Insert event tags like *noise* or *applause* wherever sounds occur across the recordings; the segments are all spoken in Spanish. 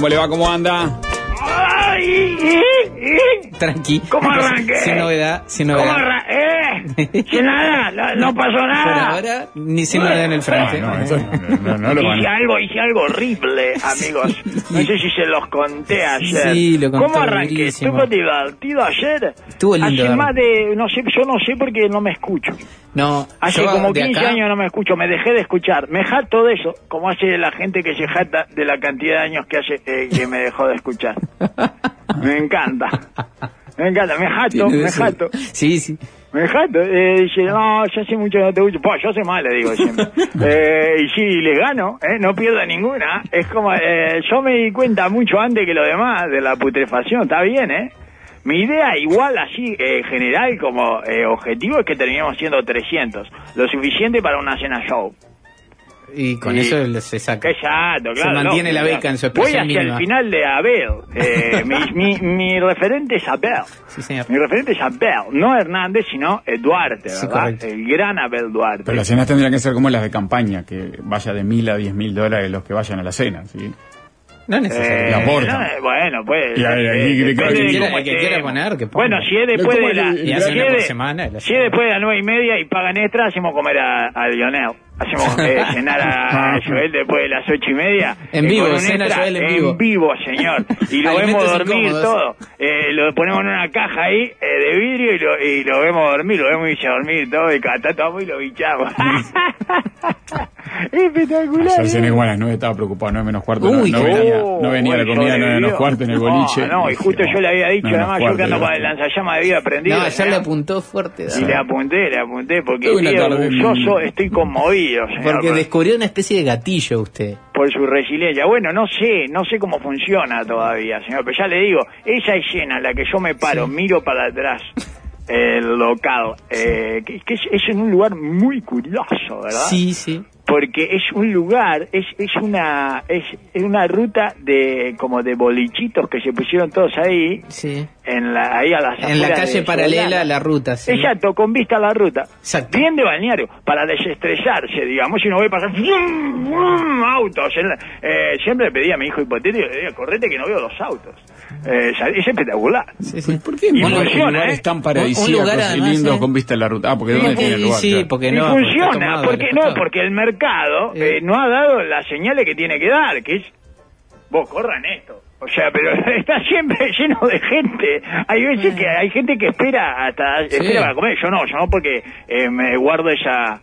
¿Cómo le va? ¿Cómo anda? Tranqui. ¿Cómo arranqué? Sin novedad, sin ¿Cómo novedad. *laughs* Sin nada, no, no pasó Por nada. ahora, ni sin novedad en el frente. No, no, no, lo *laughs* Hice algo, hice algo horrible, *laughs* amigos. No sé si se los conté ayer. Sí, lo contó ¿Cómo arranqué? ¿Estuvo divertido ayer? Estuvo lindo, Hace más de, no sé, yo no sé porque no me escucho. No, Hace como de 15 acá- años no me escucho, me dejé de escuchar. Me jato de eso, como hace la gente que se jata de la cantidad de años que hace eh, que me dejó de escuchar. Me encanta. Me encanta, me jato, me jato. Sí, sí. Me jato. Eh, dice, no, yo hace mucho que no te escucho. Pues yo sé mal, le digo siempre. *laughs* eh, y si les gano, eh, no pierdo ninguna. Es como, eh, yo me di cuenta mucho antes que lo demás de la putrefacción. Está bien, ¿eh? Mi idea, igual así, eh, general como eh, objetivo, es que terminemos siendo 300. Lo suficiente para una cena show. Y con Y- eso se saca. Exacto, Se claro. mantiene la beca en su Voy expresión hacia mínima. el final de Abel. Eh, *laughs* mi, mi, mi referente es Abel. Sí, señor. Mi referente es Abel, no Hernández, sino Duarte, Sí, ¿verdad? correcto. el gran Abel Duarte. Pero las cenas tendrían que ser como las de campaña, que vaya de mil a diez mil dólares los que vayan a la cena, ¿sí? No es necesario. Eh, la aporta. no, bueno, pues. Y ahí- ahí- eh, que- que- de que quiera poner, que ponga. Bueno, si es después ¿Cómo de la. Y hace si una es por de- semana, la Si es después de las nueve y media y pagan extra, hacemos comer a, a Lionel. Hacemos eh, *laughs* cenar a, a Joel después de las ocho y media. En eh, vivo, cena extra, Joel en vivo. señor. *laughs* Y lo vemos dormir incómodos. todo. Eh, lo ponemos en una caja ahí eh, de vidrio y lo, y lo vemos dormir. Lo vemos irse a dormir todo y vamos y lo bichamos. *laughs* Espectacular. Ayer cené como a las nueve, estaba preocupado, nueve menos cuarto, no, Uy, no qué- venía, no venía la comida, nueve menos cuarto en el boliche. No, no, y justo yo le había dicho, además, yo que ando con el lanzallamas de vida prendido. No, ¿no? le apuntó fuerte. Y le apunté, le apunté, porque estoy tarde orgulloso, estoy conmovido, señor, Porque por, descubrió una especie de gatillo usted. por su resiliencia. Bueno, no sé, no sé cómo funciona todavía, señor, pero ya le digo, esa escena en la que yo me paro, miro para atrás, el local, eh, que, que es, es en un lugar muy curioso, ¿verdad? Sí, sí. Porque es un lugar, es, es una es, es una ruta de como de bolichitos que se pusieron todos ahí, Sí. en la, ahí a las En la calle paralela Solana. a la ruta, sí. Exacto, con vista a la ruta. Exacto. Bien de balneario, para desestresarse, digamos, si no voy a pasar ¡fum! ¡fum! autos. En la- eh, siempre le pedí a mi hijo hipotético, le decía, correte que no veo los autos. Eh, es espectacular. Sí, sí. ¿Por qué Y no hay funciona, lugares ¿eh? tan Un paradisíacos lugar, y lindos ¿eh? con vista a la ruta? Ah, porque Sí, ¿dónde sí, tiene el lugar? sí, claro. porque y no. funciona, tomado, porque no, porque el mercado Eh. eh, no ha dado las señales que tiene que dar, que es vos corran esto. O sea, pero *laughs* está siempre lleno de gente. Hay veces que hay gente que espera hasta Sí. espera para comer. Yo no, yo no porque eh, me guardo esa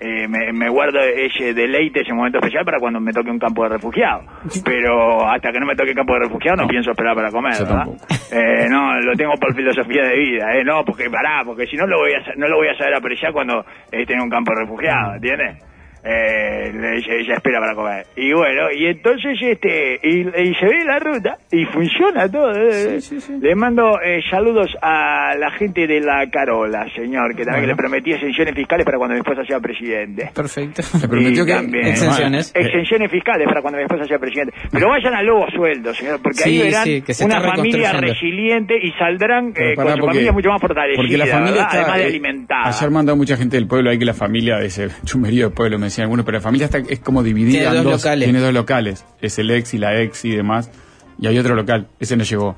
eh, me, me guardo ese deleite, ese momento especial para cuando me toque un campo de refugiados. Pero hasta que no me toque campo de refugiados no, pienso esperar para comer, ¿verdad? Eh, no, lo tengo por filosofía de vida, eh, no, porque pará, porque si no lo voy a no lo voy a saber apreciar cuando esté en un campo de refugiados, ¿entiendes? Eh, ella, espera para comer. Y bueno, y entonces este, y, y se ve la ruta y funciona todo. eh. Le mando eh, saludos a la gente de la Carola, señor, que también Bueno. le prometí exenciones fiscales para cuando mi esposa sea presidente. Perfecto. Le prometió Y que también. Exenciones. Exenciones fiscales para cuando mi esposa sea presidente. Pero vayan a Lobo Sueldo, señor, porque ahí Sí, verán sí, que se una familia resiliente y saldrán eh, con su porque- familia mucho más fortalecida, Porque la familia ¿verdad? está, además de alimentada. Ayer mandó mucha gente del pueblo ahí que la familia de ese chumerío del pueblo, me decían algunos, pero la familia está, es como dividida Tiene en dos dos. locales. Tiene dos locales. Es el ex y la ex y demás. Y hay otro local. Ese no llegó.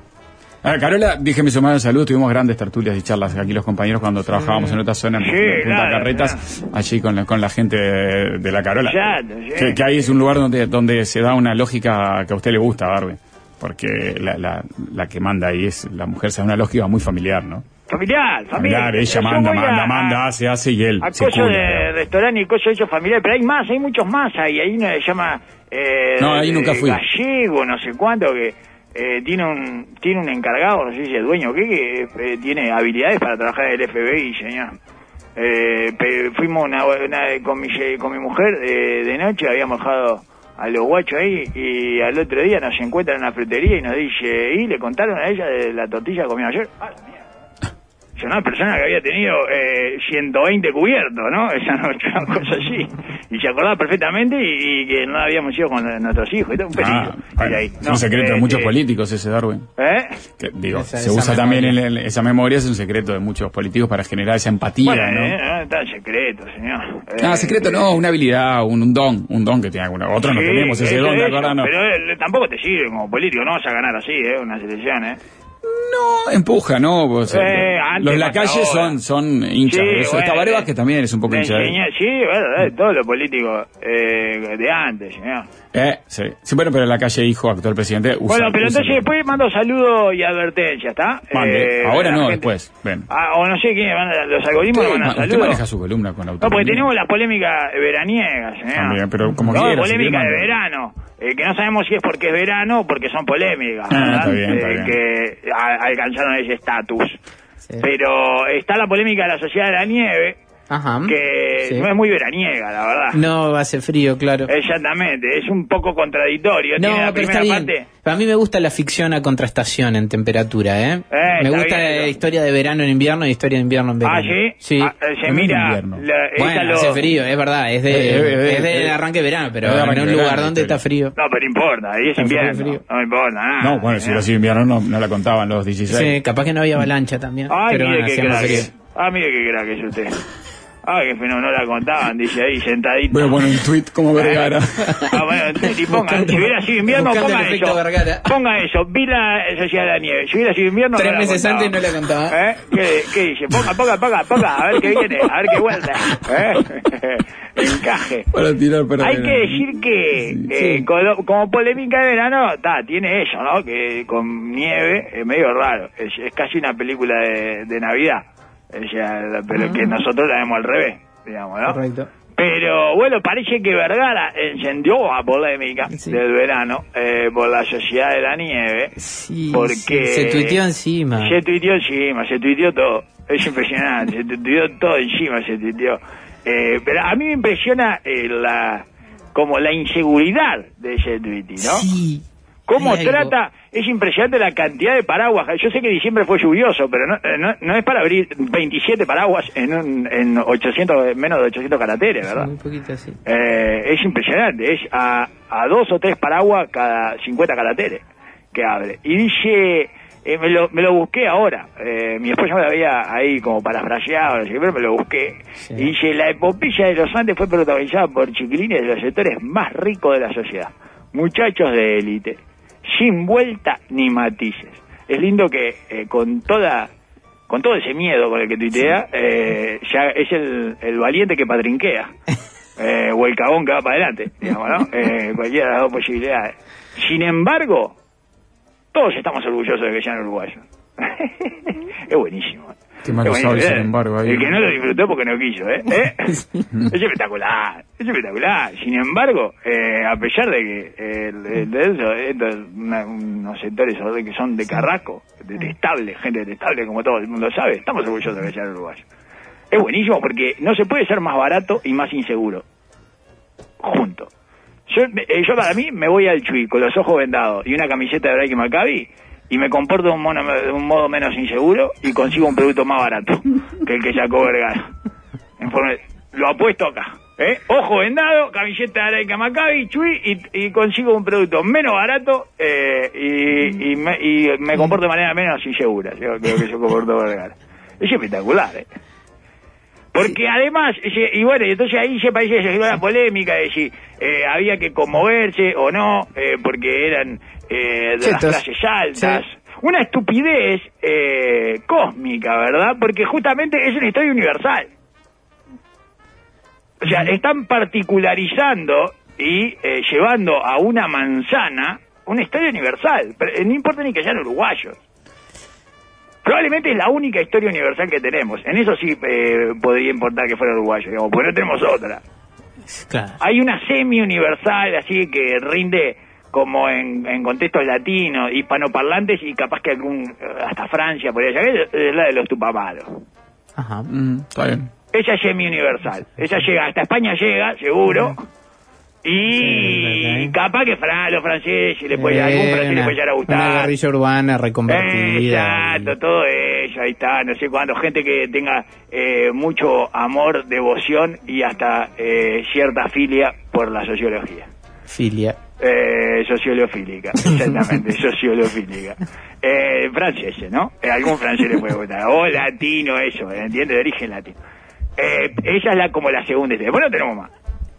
A Carola, dije mi semana de salud, tuvimos grandes tertulias y charlas aquí los compañeros cuando trabajábamos en otra zona en Sí, Punta claro, Carretas, allí con la, con la gente de, de la Carola. Sí. que, que ahí es un lugar donde, donde se da una lógica que a usted le gusta, Barbie. Porque la, la, la que manda ahí es, la mujer se da una lógica muy familiar, ¿no? Familiar, familiar. Familiar, ella manda, a- manda, manda, hace, hace y él A se de restaurante y cosas de eso familiar, pero hay más, hay muchos más ahí. Hay uno que se llama. Eh, No, ahí nunca fui. Gallego, no sé cuánto, que eh, tiene un tiene un encargado, no sé si el dueño, que, que eh, tiene habilidades para trabajar en el FBI, señor. Eh, pe- fuimos una, una- con, mi, con mi mujer eh, de noche, habíamos dejado a los guachos ahí y al otro día nos encuentran en la frutería y nos dice, ¿y le contaron a ella de la tortilla que comió ayer? Ah, Yo una persona que había tenido eh, 120 cubiertos, ¿no? *laughs* Esa noche, una *laughs* cosa así. Y se acordaba perfectamente y, y que no habíamos ido con nuestros hijos. Esto es un Ah, peligro. bueno, Ir ahí. es No, un secreto de muchos eh, políticos ese Darwin. ¿Eh? Que, digo, Esa- se esa usa también en, el- esa memoria, es un secreto de muchos políticos para generar esa empatía, Bueno, ¿no? eh, no, está en secreto, señor. Ah, Eh, secreto no, una habilidad, un, un don, un don que tiene alguna. Otros no Sí, tenemos ese don, ¿te? No. Pero eh, tampoco te sirve como político, no vas a ganar así, ¿eh? Una selección, ¿eh? No, empuja, ¿no? Vos, Eh, eh, antes los de la más calle ahora. son, son hinchas. Sí, de eso. bueno, Tabaré le- Vázquez también es un poco hincha. enseñé- sí, bueno, eh, todos los políticos eh, de antes, señor. Eh, sí. Sí, bueno, pero la calle hijo, actual presidente, usa. bueno, pero entonces después mando saludos y advertencias, ¿está? Mande. Eh, Ahora no, gente- después. Ven. Ah, o no sé quién, los algoritmos Usted, ma- usted saludos. maneja su columna con No, autonomía. porque tenemos la polémica veraniega, señor. También, pero como no, quiera, si polémica quiere, de verano. eh, que no sabemos si es porque es verano o porque son polémicas. Ah, está bien, está Eh, bien. Que a- alcanzaron ese estatus. Sí. Pero está la polémica de la sociedad de la nieve, Ajá. que Sí. no es muy veraniega, la verdad. No, hace frío, claro. Exactamente, es un poco contradictorio. No, Tiene la pero está bien. parte. A mí me gusta la ficción a contrastación en temperatura, ¿eh? Eh, me gusta bien, la historia de verano en invierno y historia de invierno en verano. Ah, sí. Sí. Ah, eh, se mira. invierno. la- bueno, lo- hace frío, es verdad, es de, Eh, eh, eh, es del eh, arranque de verano, pero de en un de lugar donde está frío. No, pero importa, ahí es invierno. frío. No importa nada. No, bueno, si hubiera sido invierno no, no la contaban los 16. Sí, capaz que no había avalancha también. Ay, pero mire bueno, qué. Ah, mire qué crack es usted. Ah, qué fenómeno, no la contaban, dice ahí, sentadito. A poner un tweet como Vergara. Ah, bueno, y ponga, si hubiera sido invierno, ponga eso. Vergara. Ponga eso, vi la Sociedad de la Nieve. Si hubiera sido invierno, Tres no meses antes no la contaba. ¿Eh? ¿Qué, ¿Qué dice? Ponga, ponga, ponga, ponga, a ver qué viene, a ver qué vuelta. ¿Eh? *laughs* Encaje. Para tirar para Hay que decir que eh, como, como polémica de verano, ta, tiene eso, ¿no? Que con nieve es medio raro. Es, es casi una película de, de Navidad. O sea, la- pero que nosotros la vemos al revés, digamos, ¿no? Correcto. Pero bueno, parece que Vergara encendió la polémica Sí. del verano eh, por la sociedad de la nieve. Sí, porque sí, se tuiteó encima. Se tuiteó encima, se tuiteó todo. Es impresionante, se tuiteó todo encima, se tuiteó. Eh, pero a mí me impresiona eh, la como la inseguridad de ese tuiti, ¿no? Sí. ¿Cómo trata? Es impresionante la cantidad de paraguas. Yo sé que diciembre fue lluvioso, pero no, eh, no, no es para abrir 27 paraguas en, un, en 800, menos de 800 caracteres, ¿verdad? Muy poquito así. Eh, es impresionante, es a, a dos o tres paraguas cada 50 caracteres que abre. Y dice, eh, me, lo, me lo busqué ahora, eh, mi esposa me lo había ahí como parafraseado, pero me lo busqué. Sí. Y dice, la epopeya de los Andes fue protagonizada por chiquilines de los sectores más ricos de la sociedad, muchachos de élite, sin vuelta ni matices. Es lindo que eh, con toda con todo ese miedo con el que tuitea, eh, ya es el, el valiente que patrinquea. *laughs* Eh, o el cagón que va para adelante, digamos, ¿no? Cualquiera de las dos posibilidades. Sin embargo, todos estamos orgullosos de que sean uruguayos. *laughs* es buenísimo. Qué malo Es buenísimo, sabe, sin ¿eh? embargo, ahí. El que no lo disfrutó porque no quiso, ¿eh? *laughs* ¿Eh? Es espectacular, es espectacular. Sin embargo, eh, a pesar de que de- de eso, estos, una- unos sectores que son de carrasco, detestables, gente detestable como todo el mundo sabe, estamos orgullosos de que sean uruguayos. Es buenísimo porque no se puede ser más barato y más inseguro. Junto. Yo, eh, yo para mí me voy al Chuy con los ojos vendados y una camiseta de Drake Maccabi y me comporto de un, mono- de un modo menos inseguro y consigo un producto más barato que el que sacó Vergara. Lo apuesto acá. ¿eh? Ojo vendado, camiseta de Drake Maccabi, Chuy y, y consigo un producto menos barato eh, y, y me, y me comporto de manera menos insegura. Yo creo que yo comporto Vergara. Es espectacular, ¿eh? Porque además, y bueno, entonces ahí se parece que se generó la polémica de si eh, había que conmoverse o no, eh, porque eran eh, de las clases altas. Una estupidez eh, cósmica, ¿verdad? Porque justamente es una historia universal. O sea, están particularizando y llevando a una manzana una historia universal. Pero, no importa ni que sean uruguayos. Probablemente es la única historia universal que tenemos. En eso sí eh, podría importar que fuera uruguayo, digamos, porque no tenemos otra. Claro. Hay una semi-universal, así que rinde como en, en contextos latinos, hispanoparlantes y capaz que algún, eh, hasta Francia podría llegar, es la de los tupamaros. Ajá. Mm, está bien. Esa es semi-universal. Esa llega, hasta España llega, seguro. Y Sí, capaz que Fran, los franceses, le puede, algún Eh, francés le una- puede llegar a Una gustar. guerrilla urbana reconvertida. Exacto, todo eso, ahí está, no sé cuándo, gente que tenga eh, mucho amor, devoción y hasta eh, cierta filia por la sociología. Filia. Eh, sociolofílica, *laughs* exactamente, sociolofílica. Eh, franceses, ¿no? Eh, algún francés le puede gustar. O latino, eso, ¿entiendes? De origen latino. Eh, esa es la como la segunda. Después no tenemos más.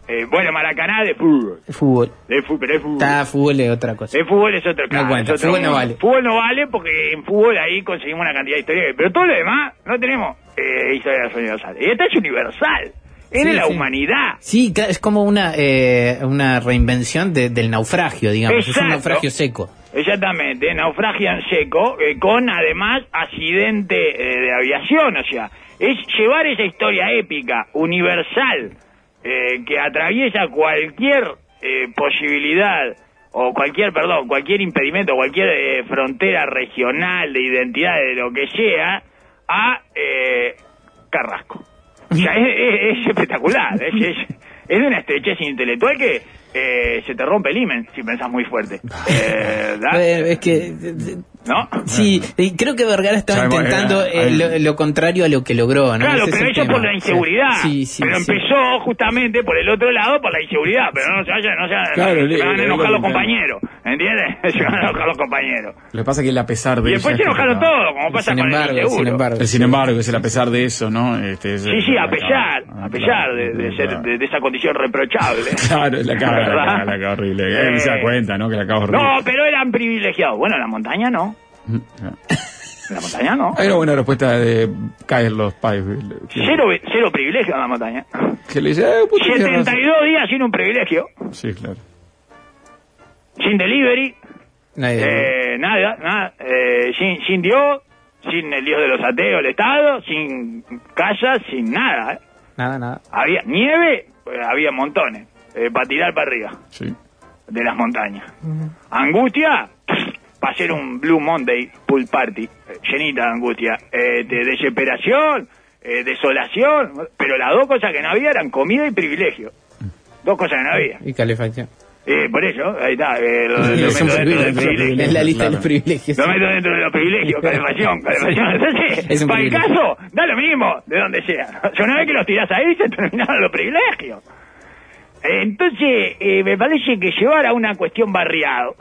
Eh, bueno, Maracaná de fútbol. Fútbol. De fútbol, pero es fútbol. Está fútbol es otra cosa. El fútbol es otro caso. cuenta, es otro fútbol no vale. Fútbol no vale porque en fútbol ahí conseguimos una cantidad de historias. Pero todo lo demás no tenemos eh, historias universales. Y esta es universal. Es de la sí. humanidad. Sí, es como una eh, una reinvención de- del naufragio, digamos. Es Exacto. un naufragio seco. Exactamente, naufragio en seco, eh, con además accidente eh, de aviación, o sea, es llevar esa historia épica, universal, eh, que atraviesa cualquier eh, posibilidad, o cualquier, perdón, cualquier impedimento, cualquier eh, frontera regional de identidad, de lo que sea, a eh, Carrasco. O sea, *laughs* es, es- es espectacular, es, es, es de una estrechez intelectual que eh, se te rompe el imen si pensás muy fuerte. *laughs* Eh. Eh, es que ¿No? sí, y creo que Vergara estaba Sabemos, intentando eh, eh, lo, lo contrario a lo que logró, ¿no? Claro, Ese es pero el eso tema. por la inseguridad. Sí, sí, pero sí. empezó justamente por el otro lado, por la inseguridad. Pero no se vayan, no se Claro, se van a enojar los compañeros. ¿Entiendes? *laughs* Se van a enojar los compañeros. Lo que pasa es que el a pesar de Y después se enojaron todos, como pasa Sin con embargo, el inseguro. sin embargo. Sin embargo, es el a pesar de eso, ¿no? Este, es- Sí, sí, a pesar, a pesar de, de ser, de, de esa condición reprochable. *laughs* Claro, la cara, ¿Verdad? cara, la cara horrible. Él se da Eh, cuenta, ¿no? Que la cara horrible. No, pero eran privilegiados. Bueno, en la montaña no. En la montaña no. Hay una buena respuesta de Carlos Páez. Cero, cero privilegio en la montaña. Que le dice, eh, puto, tiene razón. 72 días sin un privilegio. Sí, claro. Sin delivery. Nadie- Eh, nada, nada. Eh, sin, sin Dios, sin el Dios de los ateos, el Estado, sin casa, sin nada. ¿eh? Nada, nada. Había nieve, pues, había montones, para tirar para arriba Sí. de las montañas. Angustia, para hacer un Blue Monday pool party, eh, llenita de angustia. Eh, de desesperación, eh, desolación, pero las dos cosas que no había eran comida y privilegio. Dos cosas que no había. Y calefacción. Eh, por eso, ahí está. eh, lo, meto dentro del privilegio, privilegio. Es la lista de los privilegios. Lo meto dentro de los privilegios, *laughs* calefacción, calefacción. Entonces, Es un para el caso, da lo mismo, de donde sea. O una vez que los tirás ahí, se terminaron los privilegios. Entonces, eh, me parece que llevar a una cuestión barriado.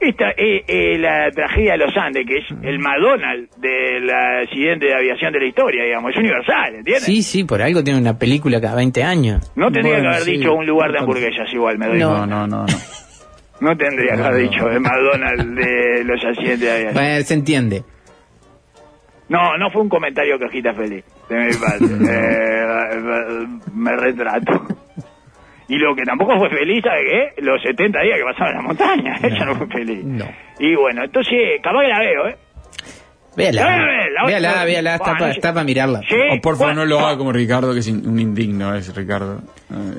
Esta es eh, la tragedia de los Andes, que es el McDonald's del accidente de aviación de la historia, digamos. Es universal, ¿entiendes? Sí, sí, por algo tiene una película cada 20 años. No tendría Bueno, que haber sí. dicho un lugar de hamburguesas igual, me doy No. cuenta. No, no, no. no. No tendría que haber no. dicho el McDonald's de los accidentes de aviación. Bueno, se entiende. No, no fue un comentario cajita feliz, de mi parte. Eh, me retrato. Y lo que tampoco fue feliz, ¿sabe qué? Los 70 días que pasaban en la montaña. *laughs* Eso no fue feliz. No. Y bueno, entonces, capaz que la veo, ¿eh? Véala. La- Véala, la- véala, está para está pa mirarla. Sí. O por favor, no lo ¿Cuánto- haga como Ricardo, que es un indigno, es Ricardo.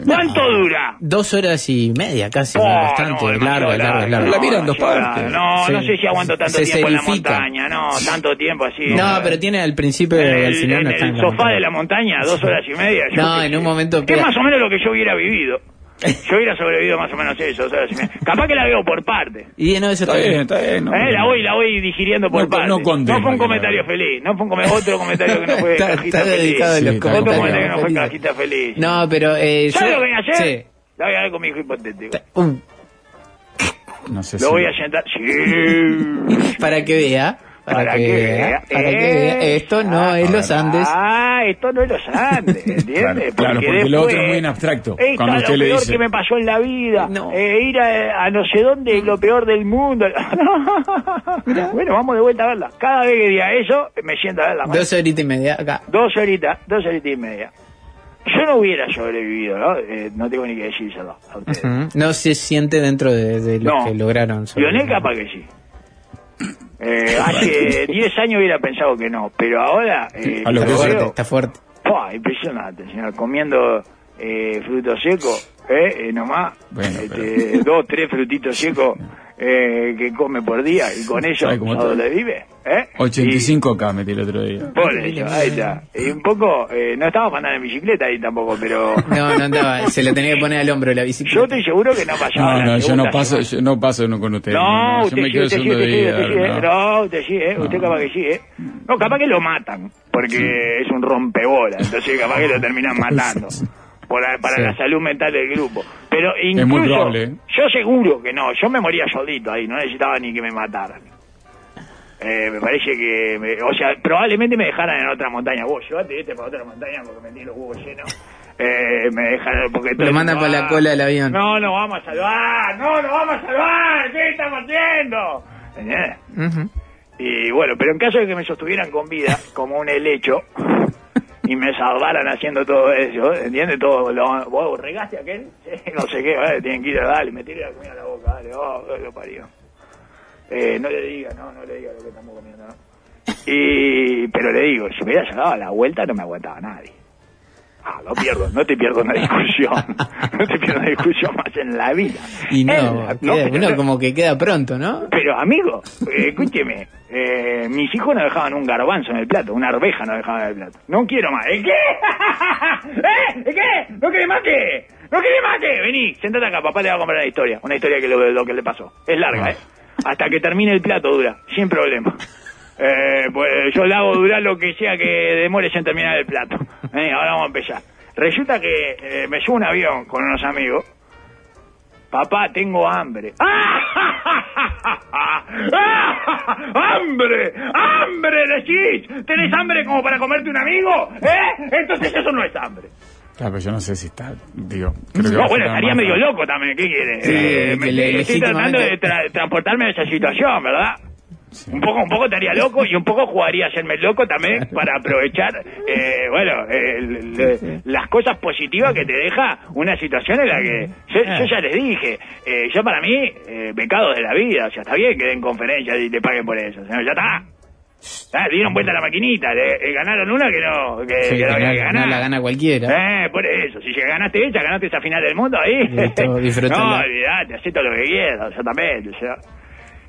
¿Cuánto dura? Dos horas y media casi, Oh, bastante. no, demasiado larga, larga, largo. larga. La miran dos demasiado partes. largo. No, Sí. no sé si aguanto tanto Se tiempo en la serifica. montaña. No, tanto tiempo así. No, pero tiene al principio y en al el, final en no el está en la sofá de la montaña, dos horas y media. No, en un momento Es más o menos lo que yo hubiera vivido. *laughs* Yo hubiera sobrevivido más o menos eso, dos horas y media. Capaz que la veo por parte. Y no, eso Está bien, está bien. no, Eh, la voy, la voy digiriendo por No, parte. no conté, fue un comentario feliz. No fue un otro comentario que no fue *laughs* Está- cajita está feliz. dedicado a los otro comentarios comentario que no fue cajita feliz. No, pero... Eh, ¿Sabes yo- lo que voy a hacer? Sí. La voy a ver con mi hijo hipotético. Un- No sé Lo si- voy a sentar. Sí. *laughs* para que vea. Para, que, vea. Para que vea. Esto no es los Andes. Ah, esto no es *laughs* los Andes, ¿entiendes? Claro, claro, porque lo otro es muy en abstracto, Esta cuando es usted lo le peor dice. que me pasó en la vida. No. Eh, ir a, a no sé dónde es lo peor del mundo. *laughs* bueno, vamos de vuelta a verla. Cada vez que diga eso, me siento a verla. Dos horitas y media acá. Dos horitas, dos horitas y media. Yo no hubiera sobrevivido, ¿no? Eh, no tengo ni que decírselo a ustedes. No se siente dentro de, de lo No. que lograron. Lionel capaz que sí. Eh, hace *laughs* 10 años hubiera pensado que no, pero ahora... Eh, A lo Está que fuerte, veo- está fuerte. Pua, impresionante, señor. Comiendo eh, frutos secos, ¿eh? Eh, nomás. Bueno, este, Dos, tres frutitos secos *laughs* eh, que come por día y con eso ¿Sabe cómo ¿a está? dónde vive? ¿Eh? 85K metí el otro día. Por eso, ahí está. Y un poco, eh, no estaba andar en bicicleta ahí tampoco, pero *laughs* No, no andaba, se lo tenía que poner al hombro la yo bicicleta. estoy seguro que no pasaba. No, no, yo no paso, yo no paso no con ustedes. No, yo usted me sí, quedo usted segundo usted día. usted no. Usted sí, ¿eh? Usted capaz que sí, ¿eh? No, capaz que lo matan, porque es un rompebola, entonces capaz que lo terminan *laughs* matando. Por la- para Sí. la salud mental del grupo. Pero incluso, ¿eh? yo seguro que no, yo me moría solito ahí, no necesitaba ni que me mataran. Eh, me parece que, me- o sea, probablemente me dejaran en otra montaña. Vos, llévate este para otra montaña porque me tiene los huevos llenos. Eh, me dejaron porque... Lo mandan por la cola del avión. No, no vamos a salvar, no, no vamos a salvar, ¿qué estamos haciendo? ¿Entendés? Ujú. Y bueno, pero en caso de que me sostuvieran con vida, como un helecho, y me salvaran haciendo todo eso, ¿entiendes? Todo, lo, vos regaste a aquel, *laughs* no sé qué, ¿vale? tienen que ir a darle, me tiré la comida a la boca, dale, oh, lo parió. Eh, no le diga, no, no le diga lo que estamos comiendo, ¿no? Y, pero le digo, si me hubiera llegado a la vuelta no me aguantaba nadie. Ah, no pierdo, no te pierdo una discusión. *laughs* No te pierdo una discusión más en la vida. Y no, la- queda- pero- uno como que queda pronto, ¿no? pero amigo, eh, escúcheme, eh, mis hijos no dejaban un garbanzo en el plato, una arveja no dejaban en el plato. No quiero más. ¿El qué? *laughs* ¿Eh? ¿El qué? ¿No querés más qué? ¿No querés más qué? Vení, sentate acá, papá le va a comprar una historia, una historia que lo, lo que le pasó. Es larga, ¿eh? Hasta que termine el plato dura, sin problema. *laughs* Eh, pues yo le hago durar lo que sea que demores en terminar el plato. Vení, *laughs* ahora vamos a empezar. Resulta que eh, me subo a un avión con unos amigos Papá, tengo hambre. *laughs* ¡Hambre! ¡Hambre, decís! ¿Tenés hambre como para comerte un amigo? ¿Eh? Entonces eso no es hambre. Claro, pero yo no sé si está, digo, creo que No, bueno, estar estaría más- medio loco también, ¿qué quiere? Sí, Eh, me- le- estoy tratando de tra- transportarme a esa situación, ¿verdad? Sí. Un poco, un poco estaría loco y un poco jugaría a hacerme loco también para aprovechar, eh, bueno, el- el- las cosas positivas que te deja una situación en la que yo, yo ya les dije, eh, yo para mí, eh, pecados de la vida, o sea, está bien que den conferencias y te paguen por eso, o sea, ya está. Ah, dieron vuelta a la maquinita, le- eh, ganaron una que no, que, Sí, que no que había que ganar. no la gana cualquiera. Eh, por eso, si ya ganaste esa, ganaste esa final del mundo ahí. Listo, *laughs* no, olvidate, hacé todo lo que quieras, exactamente, o sea.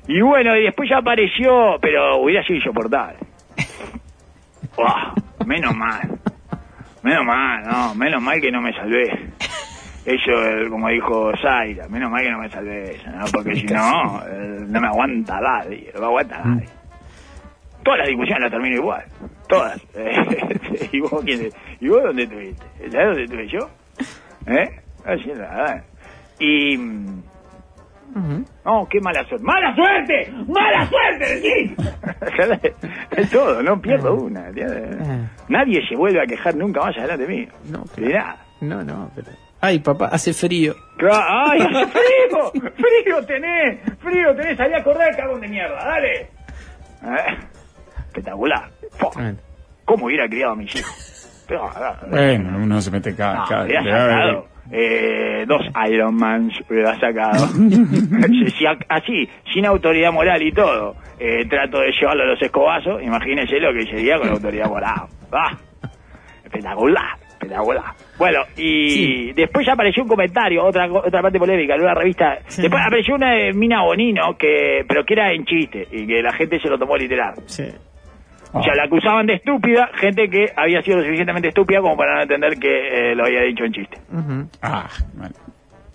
Y bueno, y después ya apareció, pero hubiera sido insoportable. *laughs* Buah, menos mal. Menos mal, no, menos mal que no me salvé. Eso, como dijo Zaira, menos mal que no me salvé eso, ¿no? Porque si no, eh, no me aguanta nadie, no me aguanta nadie. Todas las discusiones las termino igual, todas. *laughs* ¿Y vos quién ¿Y vos dónde estuviste? ¿Sabés dónde estuve yo? ¿Eh? Así es la verdad. Y... no, qué mala suerte. ¡Mala suerte! ¡Mala suerte! decís! *laughs* es todo, no pierdo una. ¿entiendes? Ah. Nadie se vuelve a quejar nunca más adelante mío. No, De nada. No, no, pero... Ay, papá, hace frío. ¡Ay, hace *laughs* frío! ¡Frío tenés! ¡Frío tenés! ¡Salí a correr, cagón de mierda! ¡Dale! Eh, Espectacular. Fo, Tremendo. ¿Cómo hubiera criado a mis hijos? *laughs* Pero, ah, Bueno, uno se mete cada... No, cada- eh, dos Ironmans, hubiera sacado. *laughs* Así, sin autoridad moral y todo, eh, trato de llevarlo a los escobazos, imagínense lo que sería con autoridad moral. Ah, espectacular, espectacular. Bueno, y Sí. después ya apareció un comentario, otra otra parte polémica, en una revista. Después apareció una de Mina Bonino, que pero que era en chiste, y que la gente se lo tomó literal. Sí. O sea, la acusaban de estúpida, gente que había sido lo suficientemente estúpida como para no entender que eh, lo había dicho en chiste. Ah, bueno.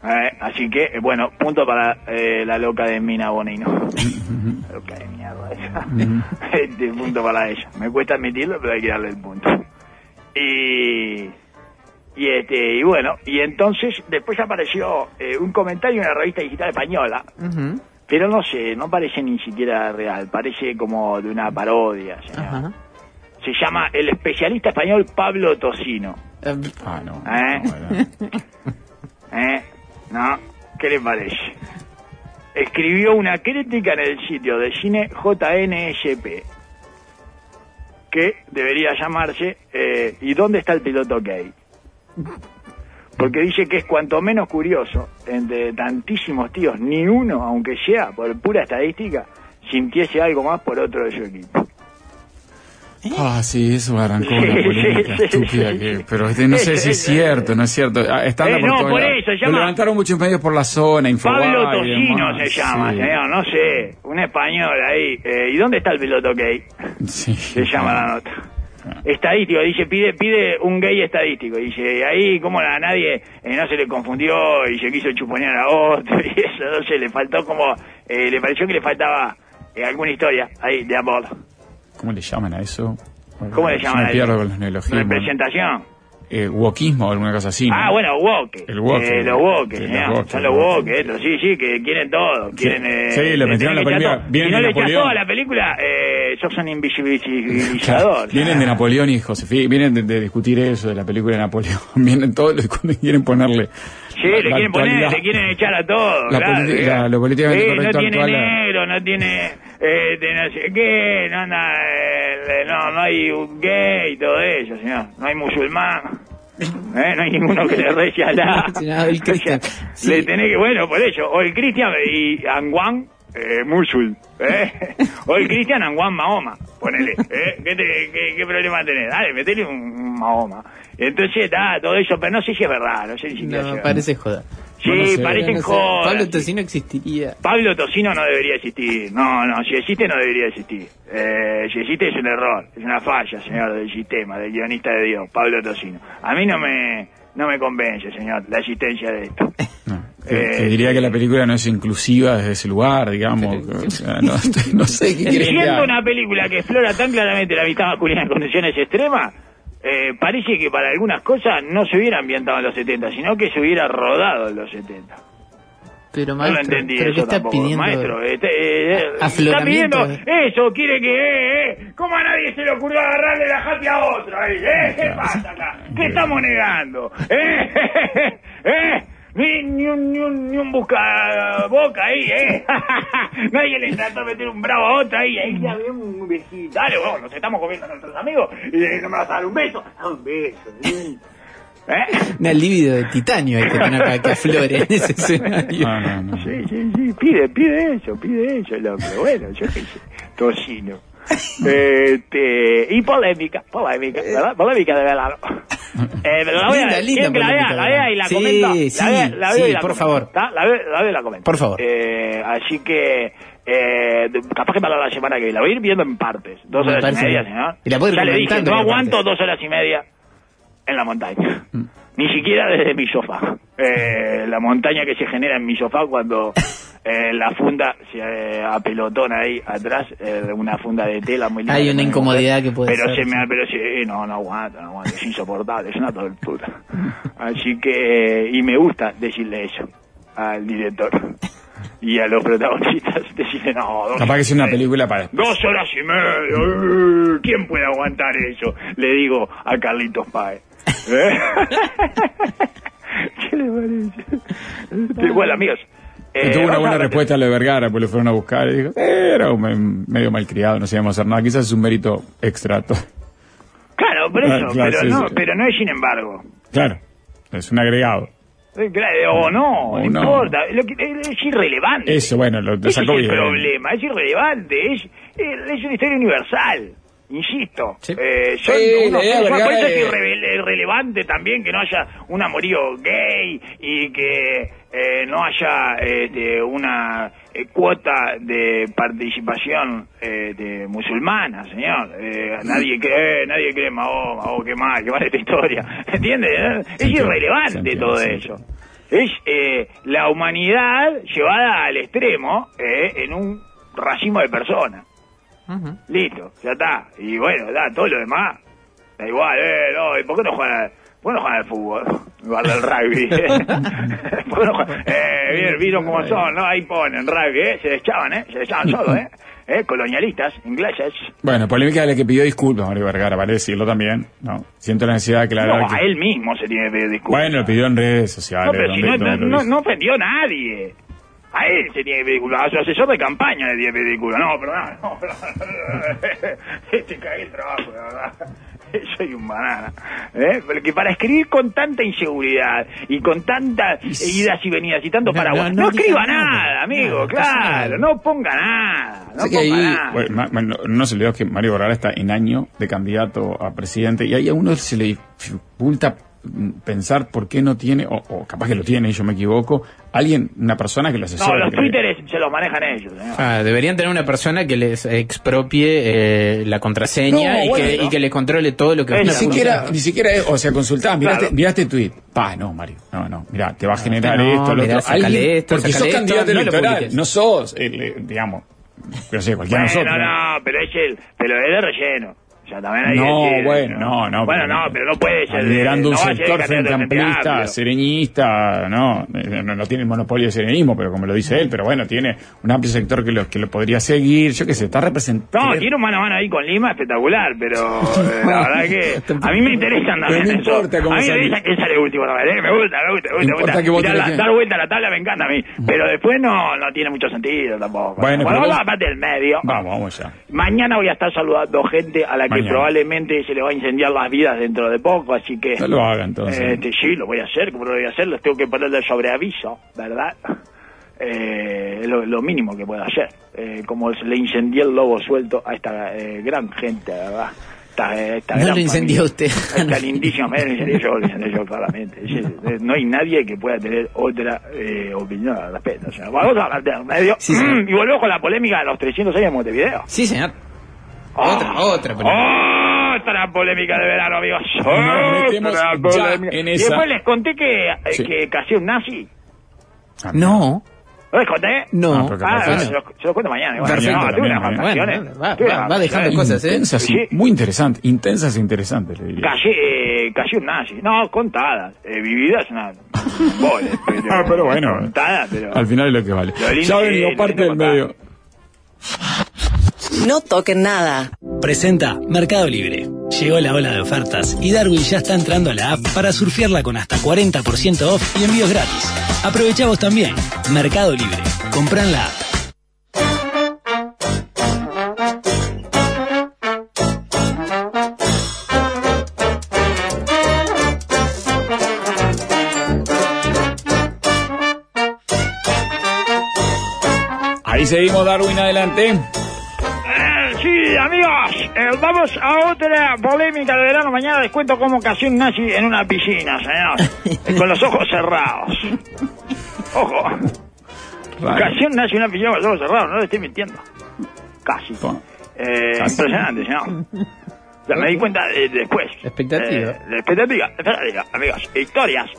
Eh, así que, eh, bueno, punto para eh, la loca de Mina Bonino. *laughs* loca de mierda esa. *laughs* este, punto para ella. Me cuesta admitirlo, pero hay que darle el punto. Y, y este, y bueno, y entonces después apareció eh, un comentario en la revista digital española. Pero no sé, no parece ni siquiera real, parece como de una parodia. señor. Ajá. Se llama el especialista español Pablo Tocino. Eh, Ah, no. ¿Eh? no. *laughs* ¿Eh? ¿No? ¿Qué le parece? Escribió una crítica en el sitio de cine JNSP que debería llamarse eh, ¿Y dónde está el piloto gay? Porque dice que es cuanto menos curioso, entre tantísimos tíos, ni uno, aunque sea por pura estadística, sintiese algo más por otro de su equipo. Ah, sí, eso arrancó una polémica estúpida que, pero este, no sé si es *laughs* cierto, no es cierto. Ah, Está Eh, no, por eso, se Lo llama- levantaron muchos medios por la zona, Infobae Pablo Tocino se llama, sí. señor, no sé, un español ahí. Eh, ¿Y dónde está el piloto gay? Sí. Se llama la nota. Estadístico, dice, pide pide un gay estadístico. Dice, ahí como a nadie eh, no se le confundió y se quiso chuponear a otro *laughs* y eso, no sé, le faltó como, eh, le pareció que le faltaba eh, alguna historia ahí de amor. ¿Cómo le llaman a eso? ¿Cómo le llaman Me a pierdo eso? con los neologismos. Representación. Eh, wokismo o alguna cosa así. ¿no? Ah, bueno, woke. El woke. Eh, los woke, Sí, los son los estos, sí, sí, que quieren todo. Quieren, eh, Sí, lo le metieron en la que película. Si no le echas todo a la película, eh, sos un invisibilizador. *laughs* Vienen de Napoleón y Josefina, vienen de, de discutir eso, de la película de Napoleón. *laughs* Vienen todos los cuando quieren ponerle. Sí, le la quieren poner, le quieren echar a todo. La claro, eh. la- lo políticamente Sí, correcto no tiene actual, la- negro, no tiene eh, de no sé qué, no, anda, eh, no, no hay un gay y todo eso, señor. No hay musulmán. Eh, no hay ninguno que le *laughs* rece a la... Sí, no, el *laughs* Cristian. Sí. Le tenés que, bueno, por eso, o el Cristian y Anguan eh, Musul, ¿eh? *laughs* o el Cristian Anguan Mahoma, ponele, ¿eh? ¿Qué, te- qué, qué problema tenés? Dale, metele un, Mahoma. Entonces, da, todo eso, pero no sé si es verdad, no sé si es No, parece joda. Sí, No, parecen No sé, jodas. Pablo Tocino existiría. Pablo Tocino no debería existir. No, no, si existe no debería existir. Eh, si existe es un error, es una falla, señor, del sistema, del guionista de Dios, Pablo Tocino. A mí no me, no me convence, señor, la existencia de esto. No, que, Eh, que diría que la película no es inclusiva desde ese lugar, digamos. O sea, no, *laughs* no sé qué quiere Siendo una película que explora tan claramente la amistad masculina en condiciones extremas, eh, parece que para algunas cosas no se hubiera ambientado en los 70, sino que se hubiera rodado en los 70. Pero No lo maestro, entendí ¿pero eso está tampoco. pidiendo? Maestro, este, eh, eh, está Afloramiento. pidiendo eso, quiere que... Eh, eh, ¿Cómo a nadie se le ocurrió agarrarle la japi a otro ahí? ¿Eh? ¿Qué pasa acá? ¿Qué estamos negando? ¿Eh? *laughs* ¿Eh? Ni, ni un, ni un, ni un busca boca ahí, ¿eh? *laughs* Nadie le trató de meter un bravo a otra ahí. Ahí ya veo un besito. Dale, vos, nos estamos comiendo a nuestros amigos y eh, no me vas a dar un beso. Da un beso. ¿eh? ¿Eh? Una líbido de titanio hay que tener para que aflore en ese escenario. No, no, no. Sí, sí, sí, pide, pide eso, pide eso, loco. Bueno, yo qué sé, tocino. *laughs* Este, y polémica, polémica, ¿verdad? Polémica de verdad. *laughs* Eh, pero la voy a, Linda, linda ¿quieren que la vea, la vea y la sí, comento. sí, la vea, la veo sí, y la por favor. La veo, la y la comento. Por favor. Eh, así que, eh, capaz que para la semana que viene, la voy a ir viendo en partes. Dos horas y media, señor. Y la ya le dije, no aguanto partes. dos horas y media en la montaña. Mm. Ni siquiera desde mi sofá. Eh, la montaña que se genera en mi sofá cuando *laughs* eh, la funda se eh, apelotona ahí atrás, eh, una funda de tela muy linda. Hay una incomodidad mujer. que puede pero ser, Se me, sí. pero se, no, no aguanta, no aguanta, es insoportable, es una tortura. *laughs* Así que, y me gusta decirle eso al director y a los protagonistas, decirle, no, dos Capaz que horas sea una película para Dos horas y media. eh, ¿Quién puede aguantar eso? Le digo a Carlitos Paez. *laughs* ¿Eh? *laughs* ¿Qué le parece? Este, Bueno, Y eh, tuvo una buena respuesta a lo de Vergara, pues lo fueron a buscar y dijo, "Eh, era un me- medio malcriado, no sabíamos hacer nada. Quizás es un mérito extra. to- Claro, por eso, Ah, claro, pero, sí, no, sí. pero no es sin embargo. Claro, es un agregado. O no, O no importa. Lo que, es irrelevante. Eso, bueno, lo lo Ese sacó es el bien. problema, es irrelevante, es, es una historia universal, insisto. Sí. Eh, son Sí, unos- eso es es- irrele- irrelevante también que no haya un amorío gay y que eh, no haya este, una eh, cuota de participación eh, de musulmana, señor. Nadie cree, nadie cree en Mahoma, oh, qué mal, qué mal esta historia. *laughs* ¿Entiendes? Es irrelevante todo eso es eh, la humanidad llevada al extremo eh, en un racimo de personas. Ujú. Listo, ya está. Y bueno, da, todo lo demás. Da igual, eh, no, ¿y por qué no juegan, por qué no juegan al fútbol? *laughs* Igual al rugby. *laughs* ¿Por qué no juegan? Eh, bien, vieron cómo son, ¿no? Ahí ponen rugby, ¿eh? Se echaban, ¿eh? Se echaban solos, ¿eh? ¿eh? Colonialistas, ingleses. Bueno, polémica de la que pidió disculpas Mario Vergara, vale decirlo también, ¿no? Siento la necesidad de aclarar No, que... a él mismo se tiene que pedir disculpas. Bueno, lo pidió en redes sociales. No, pero si no, no, no, no ofendió a nadie. A él se tiene que disculpas. A su asesor de campaña le tiene disculpas. No, pero no, no. Pero, *laughs* te cagué el trabajo, la verdad. *laughs* soy un banana. ¿eh? Porque para escribir con tanta inseguridad y con tantas idas y venidas y tanto No, paraguas, no, no, no diga escriba nada. nada, amigo, No, claro, no. ponga nada, no ponga ahí, nada. bueno, ma- ma- no, no se le olvidó que Mario Borrara está en año de candidato a presidente y ahí a uno se le dificulta pensar por qué no tiene, o, o capaz que lo tiene y yo me equivoco, alguien, una persona que lo No, asesore. los que- twitteres se los manejan ellos. señor. Ah, deberían tener una persona que les expropie eh, la contraseña No, y, bueno, que, no. y que le controle todo lo que Ni siquiera, ni siquiera, es- o sea, consultá, miraste, Claro. miraste tu tweet. Pa, no, Mario, no, no, mira, te va a generar no, esto, lo mirá, otro. sacale Alguien- esto, porque sos esto, candidato no electoral, no sos, eh, digamos, no sé, cualquiera de Bueno, nosotros. no, pero es el, pero es de relleno. O sea, también hay que No, decir, bueno, no, no. Bueno, no, pero no puede ser. Liderando un no sector candidato frente al Frente amplista, Amplio. sereñista, no, eh, no, no tiene el monopolio de serenismo, pero como lo dice él, pero bueno, tiene un amplio sector que lo, que lo podría seguir, yo qué sé, está representado. No, tiene un mano a mano ahí con Lima espectacular, pero *laughs* eh, la verdad que a mí me interesan también no eso. cómo a mí me interesa que sale último, me gusta, me gusta, me gusta. Me gusta. La- dar vuelta a la tabla me encanta a mí, pero después no, no tiene mucho sentido tampoco. Bueno, pero vamos a la parte del medio. Vamos, vamos ya. Mañana voy a estar saludando gente a la que Probablemente se le va a incendiar las vidas dentro de poco, así que... No lo haga entonces. Este, sí, lo voy a hacer, como lo voy a hacer, les tengo que ponerle sobre aviso, ¿verdad? *laughs* Eh, es lo, lo mínimo que puedo hacer. Eh, como se le incendió el lobo suelto a esta eh, gran gente, ¿verdad? Esta, eh, esta No gran lo incendió familia. usted. Esta *laughs* lindísima, me lo incendié yo, lo incendié yo claramente. Eh, no hay nadie que pueda tener otra eh, opinión al respecto. O sea, vamos a hablar del medio. Sí, señor. y volvemos con la polémica de los 300 años de Montevideo. Sí, señor. Ah. Otra, otra polémica. Otra polémica de verano, amigos. Otra polémica. en Y esa. después les conté que, eh, Sí. que casé un nazi. Ah, No, ¿No les conté? no. Ah, Ah, se, no. los, se los cuento mañana. igual. Perfecto. No, tuve unas vacaciones. bueno, va- Tuve va- unas va dejando vacaciones. cosas, ¿eh? Intensas, Sí. muy interesante, intensas e interesantes, le diría. Callé, eh, callé un nazi. No, contadas. Eh, vividas una... Vole, *laughs* pero, Ah, pero bueno. Contadas, pero... Al final es lo que vale. Lo lindo Ya que- venimos lo parte lindo del contar. medio. No toquen nada. Presenta Mercado Libre. Llegó la ola de ofertas y Darwin ya está entrando a la app para surfearla con hasta 40% off y envíos gratis. Aprovecha vos también. Mercado Libre. Comprá en la app. Ahí seguimos, Darwin, adelante. Sí, amigos, eh, vamos a otra polémica de verano. Mañana les cuento cómo casi un nazi en una piscina, señor. *laughs* Con los ojos cerrados. Ojo, Raro. casi un nazi en una piscina con los ojos cerrados, no le estoy mintiendo. Casi. Eh, Casi. impresionante, señor. Ya me di cuenta eh, después. Expectativa. Eh, expectativa, expectativa, amigos. Historias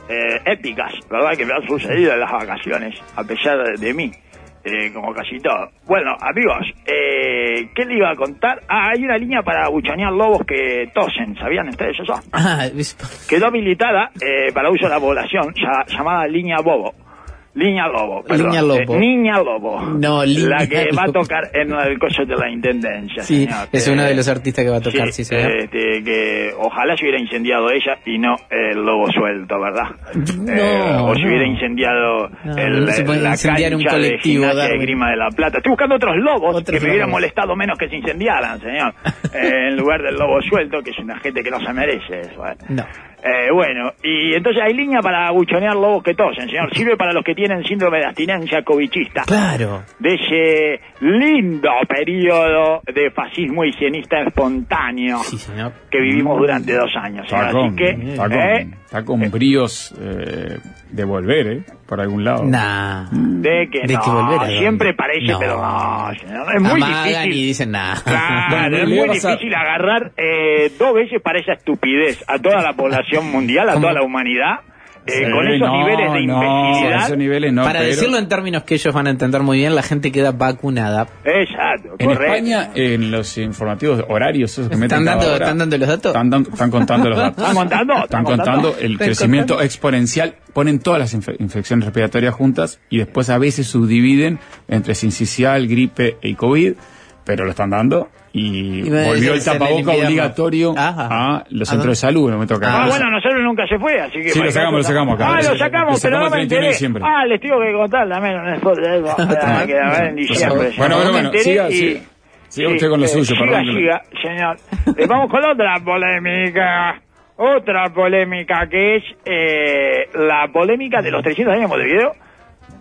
épicas, ¿verdad? Que me han sucedido en las vacaciones, a pesar de, de mí. Eh, como casi todo. Bueno, amigos, eh, ¿qué le iba a contar? Ah, hay una línea para buchonear lobos que tosen, ¿sabían ustedes eso? Ah, Quedó habilitada eh, para uso de la población, ya- llamada línea Bobo. Línea Lobo, perdón. Línea Lobo. Eh, niña Lobo. No, La que va a tocar en el coche de la intendencia. sí, señor. es Eh, uno de los artistas que va a tocar, sí, señor. este, que ojalá se hubiera incendiado ella y no el lobo suelto, ¿verdad? No, Eh, o se hubiera incendiado No, el, no se puede la incendiar un cancha colectivo, de. Grima de la Plata. Estoy buscando otros lobos Otros que me hubieran molestado menos que se incendiaran, señor. *laughs* Eh, en lugar del lobo suelto, que es una gente que no se merece eso. No. Eh, bueno, y entonces hay línea para buchonear lobos que tosen, señor. Sirve para los que tienen síndrome de abstinencia covichista Claro. de ese lindo periodo de fascismo higienista espontáneo Sí, señor. que vivimos durante dos años. Está Así que, ¿eh? Está con bríos eh, de volver, ¿eh? Por algún lado. Nah. de que De no, que volver siempre parece, No. pero no, es muy Amagan difícil. y dicen nada. Claro, *laughs* Bueno, es muy a- difícil agarrar eh, dos veces para esa estupidez a toda la población mundial, a ¿Cómo? toda la humanidad, eh, Sí, con esos no, niveles de no, imbecilidad. esos niveles no, Para pero decirlo en términos que ellos van a entender muy bien, la gente queda vacunada. Exacto, En correcto. España, en los informativos horarios esos que meten ¿Están dando, hora, ¿Están dando los datos? Están, dan- están contando los datos. ¿Están contando? Están ¿Están contando contando? el ¿Están crecimiento contando? exponencial. Ponen todas las infe- infecciones respiratorias juntas y después a veces subdividen entre sincicial, gripe y COVID, pero lo están dando. Y a volvió el tapaboca obligatorio Ajá. a los ¿A centros de salud. No me toca Ah, bueno, nosotros nunca se fue, así que... Sí, lo sacamos, lo sacamos acá. Ah, Lo sacamos, pero no me 31 de enteré. Ah, les tengo que contar *laughs* también. Ah, en diciembre. Bueno, bueno, bueno, siga, y- siga. Usted con lo suyo, siga, perdón. siga, señor. Eh, vamos con otra polémica. Otra polémica que es eh, la polémica de los 300 años de Montevideo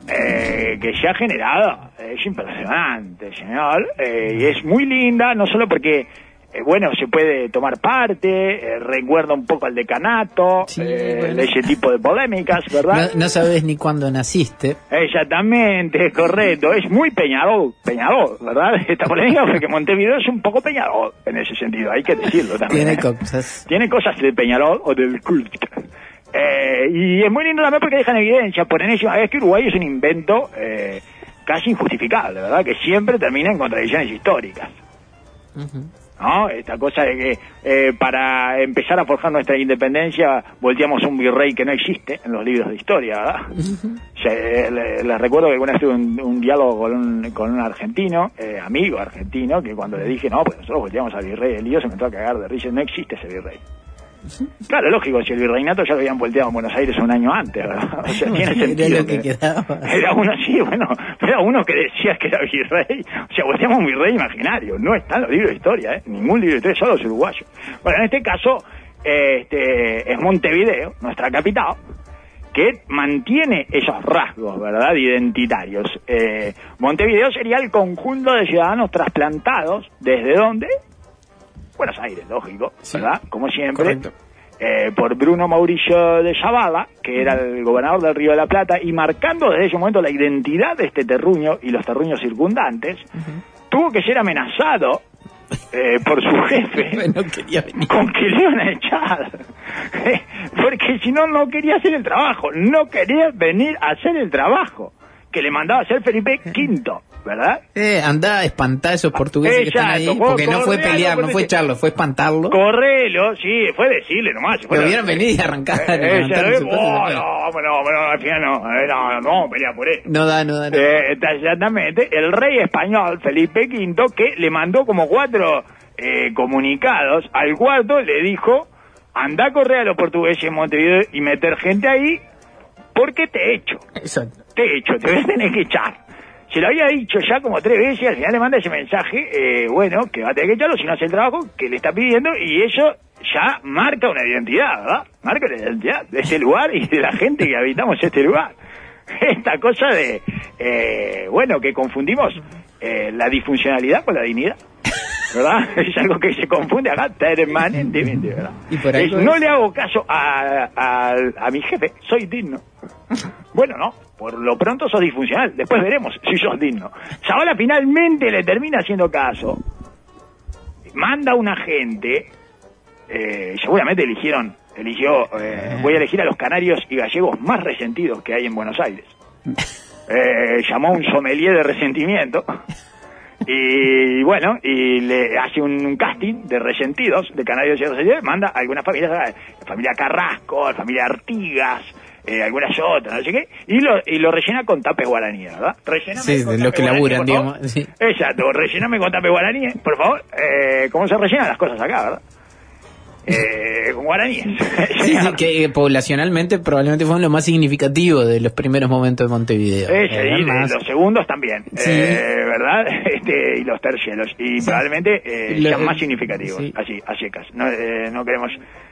eh, que se ha generado. Es impresionante, señor. Eh, y es muy linda, no solo porque, eh, bueno, se puede tomar parte, eh, recuerda un poco al decanato, Sí, eh, bueno. de ese tipo de polémicas, ¿verdad? No, no sabes ni cuándo naciste. Exactamente, correcto. Es muy Peñarol, Peñarol, ¿verdad? *laughs* Esta polémica porque Montevideo es un poco Peñarol en ese sentido, hay que decirlo también. Tiene cosas. Tiene cosas del Peñarol o del cult. Eh, y es muy lindo también porque dejan evidencia por enésima vez que Uruguay es un invento eh, casi injustificable, ¿verdad? Que siempre termina en contradicciones históricas. ¿no? Esta cosa de que eh, para empezar a forjar nuestra independencia volteamos un virrey que no existe en los libros de historia, ¿verdad? Se- le- les recuerdo que alguna vez tuve un, un diálogo con un, con un argentino, eh, amigo argentino, que cuando le dije, no, pues nosotros volteamos al virrey del lío, se me entró a cagar de risa, no existe ese virrey. Claro, lógico, si el virreinato ya lo habían volteado en Buenos Aires un año antes, ¿verdad? O sea, *laughs* tiene Era sentido. lo que quedaba. Era uno así, bueno, era uno que decía que era virrey. O sea, volteamos un virrey imaginario. No está en los libros de historia, ¿eh? Ningún libro de historia, solo los uruguayos. Bueno, en este caso, este, es Montevideo, nuestra capital, que mantiene esos rasgos, ¿verdad?, identitarios. Eh, Montevideo sería el conjunto de ciudadanos trasplantados, ¿desde dónde? Buenos Aires, lógico, Sí. ¿verdad? Como siempre. Correcto. eh, por Bruno Mauricio de Zavala, que era el gobernador del Río de la Plata, y marcando desde ese momento la identidad de este terruño y los terruños circundantes, tuvo que ser amenazado eh, por su *laughs* jefe No quería venir. con que le iban a echar. *laughs* Porque si no, no quería hacer el trabajo. No quería venir a hacer el trabajo que le mandaba a hacer Felipe V, *laughs* ¿verdad? Eh, anda a espantar a esos portugueses que están ahí. Porque no fue pelear, no fue echarlo, fue espantarlo. Correlo, sí, fue decirle nomás. Que hubieran venido y arrancar. Eh, ella, su oh, no, no, no, al final no, eh, no, no, vamos a pelear por eso. No da, no da. no. Eh, exactamente, el rey español Felipe V, que le mandó como cuatro eh, comunicados, al cuarto le dijo, anda a correr a los portugueses en Montevideo y meter gente ahí, porque te echo, Exacto. te echo, te voy a tener que echar. Se lo había dicho ya como tres veces y al final le manda ese mensaje, eh, bueno, que va a tener que echarlo si no hace el trabajo que le está pidiendo y eso ya marca una identidad, ¿verdad? Marca la identidad de este lugar y de la gente que habitamos este lugar. *laughs* Esta cosa de, eh, bueno, que confundimos eh, la disfuncionalidad con la dignidad. ¿Verdad? *laughs* Es algo que se confunde acá permanentemente, ¿verdad? Y por Es, algo no es- le hago caso a, a, a mi jefe, soy digno. Bueno, no, por lo pronto sos disfuncional, después veremos si sos digno. Zavala finalmente le termina haciendo caso, manda un agente, eh, seguramente eligieron, eligió, eh, voy a elegir a los canarios y gallegos más resentidos que hay en Buenos Aires. *laughs* Eh, llamó un sommelier de resentimiento y bueno, y le hace un, casting de resentidos, de canarios y resentidos, manda a algunas familias, eh, familia Carrasco, familia Artigas, eh, algunas otras, no sé qué, y lo, y lo rellena con tape guaraní, ¿verdad? Rellename Sí, con de los tape que guaraní, laburan, digamos, sí. Exacto, rellename con tape guaraní, por favor. Eh, ¿Cómo se rellenan las cosas acá, verdad? Eh, guaraníes. *laughs* Sí, sí, que eh, poblacionalmente probablemente fueron lo más significativo de los primeros momentos de Montevideo. Eh, Eh, sí, de los segundos también, Sí. eh, ¿verdad? *laughs* Este, y los terceros, y probablemente eh, Lo- sean más significativos, sí. así, a secas. No, eh, no queremos